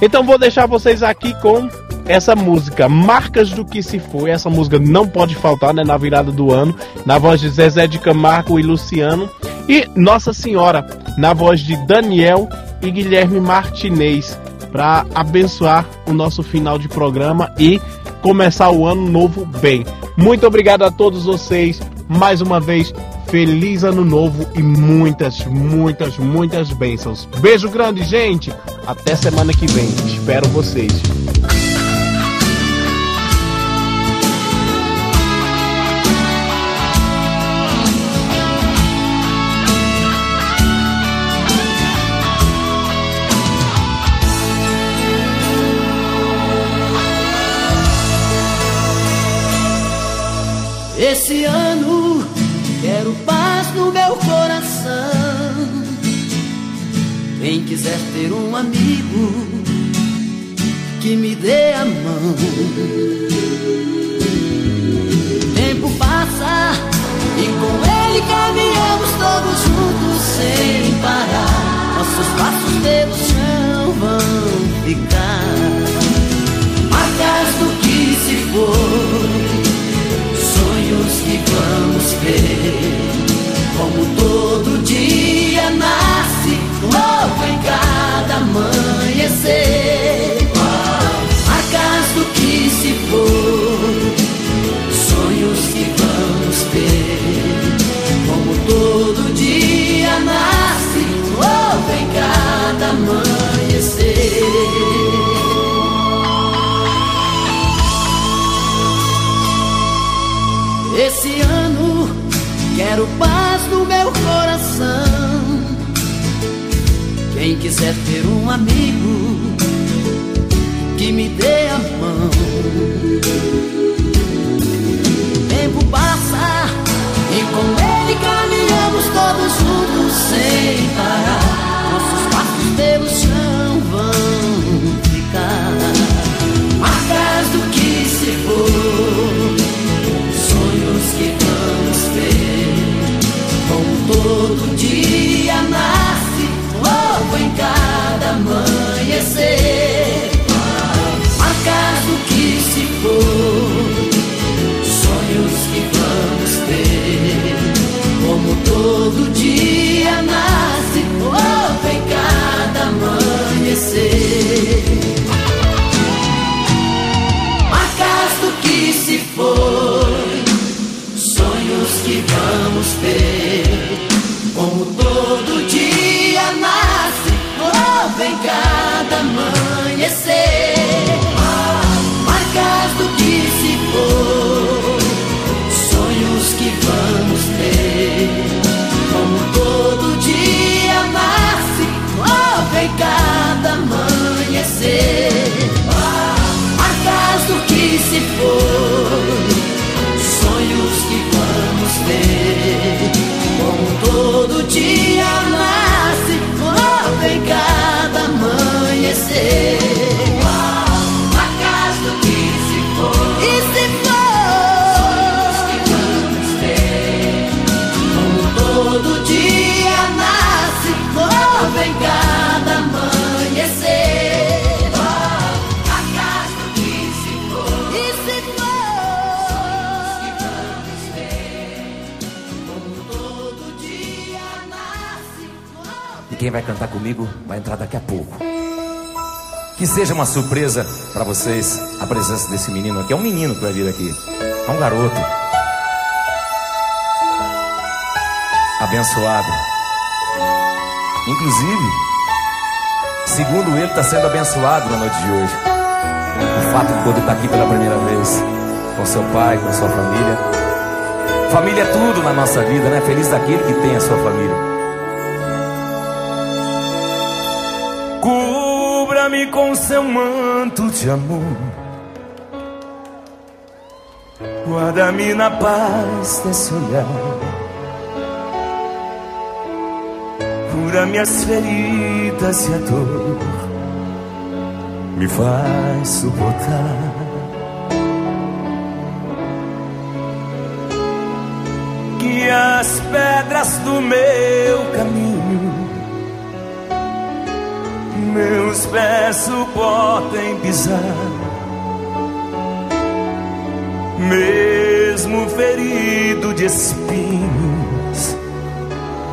Então vou deixar vocês aqui com essa música, Marcas do que se foi. Essa música não pode faltar, né, na virada do ano, na voz de Zezé de Camargo e Luciano e Nossa Senhora, na voz de Daniel e Guilherme Martinez, para abençoar o nosso final de programa e começar o ano novo bem. Muito obrigado a todos vocês. Mais uma vez, feliz ano novo e muitas, muitas, muitas bênçãos. Beijo grande, gente. Até semana que vem. Espero vocês. Esse ano Quem quiser ter um amigo que me dê a mão. Tempo passa e com ele caminhamos todos juntos sem parar. Nossos passos pelo chão vão ficar marcas do que se foi, sonhos que vamos ter. Como todo dia nasce novo em cada amanhecer. Marcas do que se foi, sonhos que vamos ter. Como todo dia nasce novo em cada amanhecer. Esse ano quero paz quiser ter um amigo que me dê a mão. Tempo passa e com ele caminhamos todos juntos sem parar. Amanhecer. Quem vai cantar comigo vai entrar daqui a pouco. Que seja uma surpresa pra vocês a presença desse menino aqui. É um menino que vai vir aqui. É um garoto. Abençoado. Inclusive, segundo ele, está sendo abençoado na noite de hoje. O fato de poder estar aqui pela primeira vez. Com seu pai, com sua família. Família é tudo na nossa vida, né? Feliz daquele que tem a sua família. Cubra-me com seu manto de amor. Guarda-me na paz desse olhar. Cura minhas feridas e a dor. Me faz suportar. Que as pedras do meu caminho meus pés suportem pisar. Mesmo ferido de espinhos,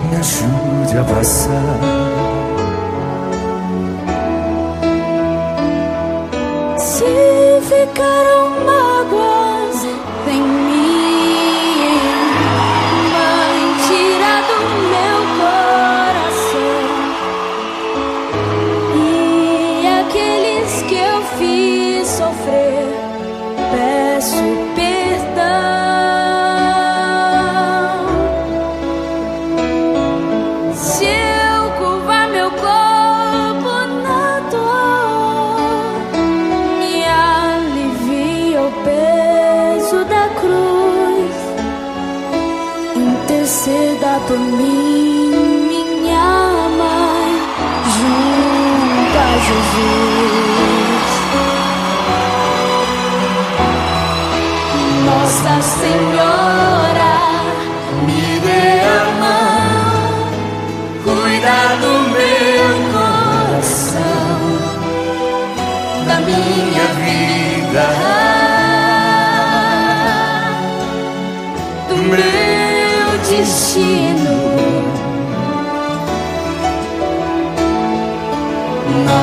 me ajude a passar. Se ficaram mágoas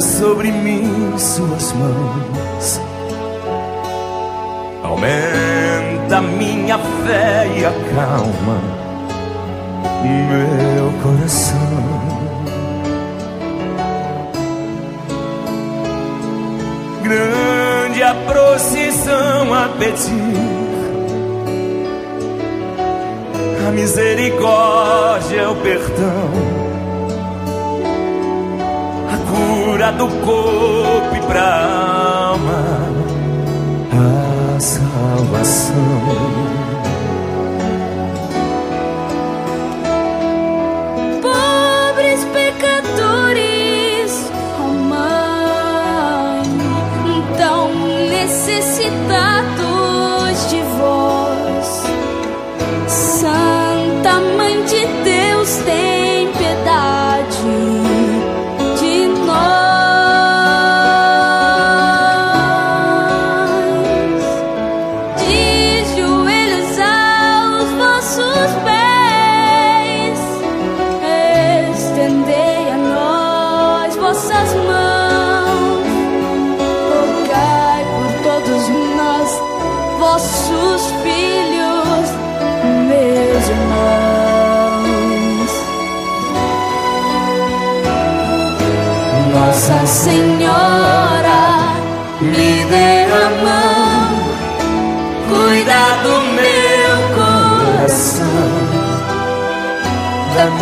sobre mim suas mãos. Aumenta minha fé e acalma meu coração. Grande a procissão a pedir a misericórdia, o perdão, cura do corpo e pra alma, a salvação.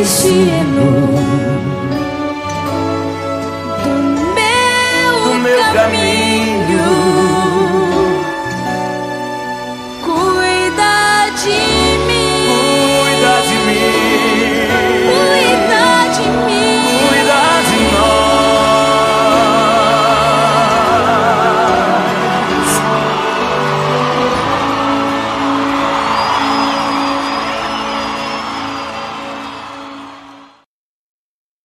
destino.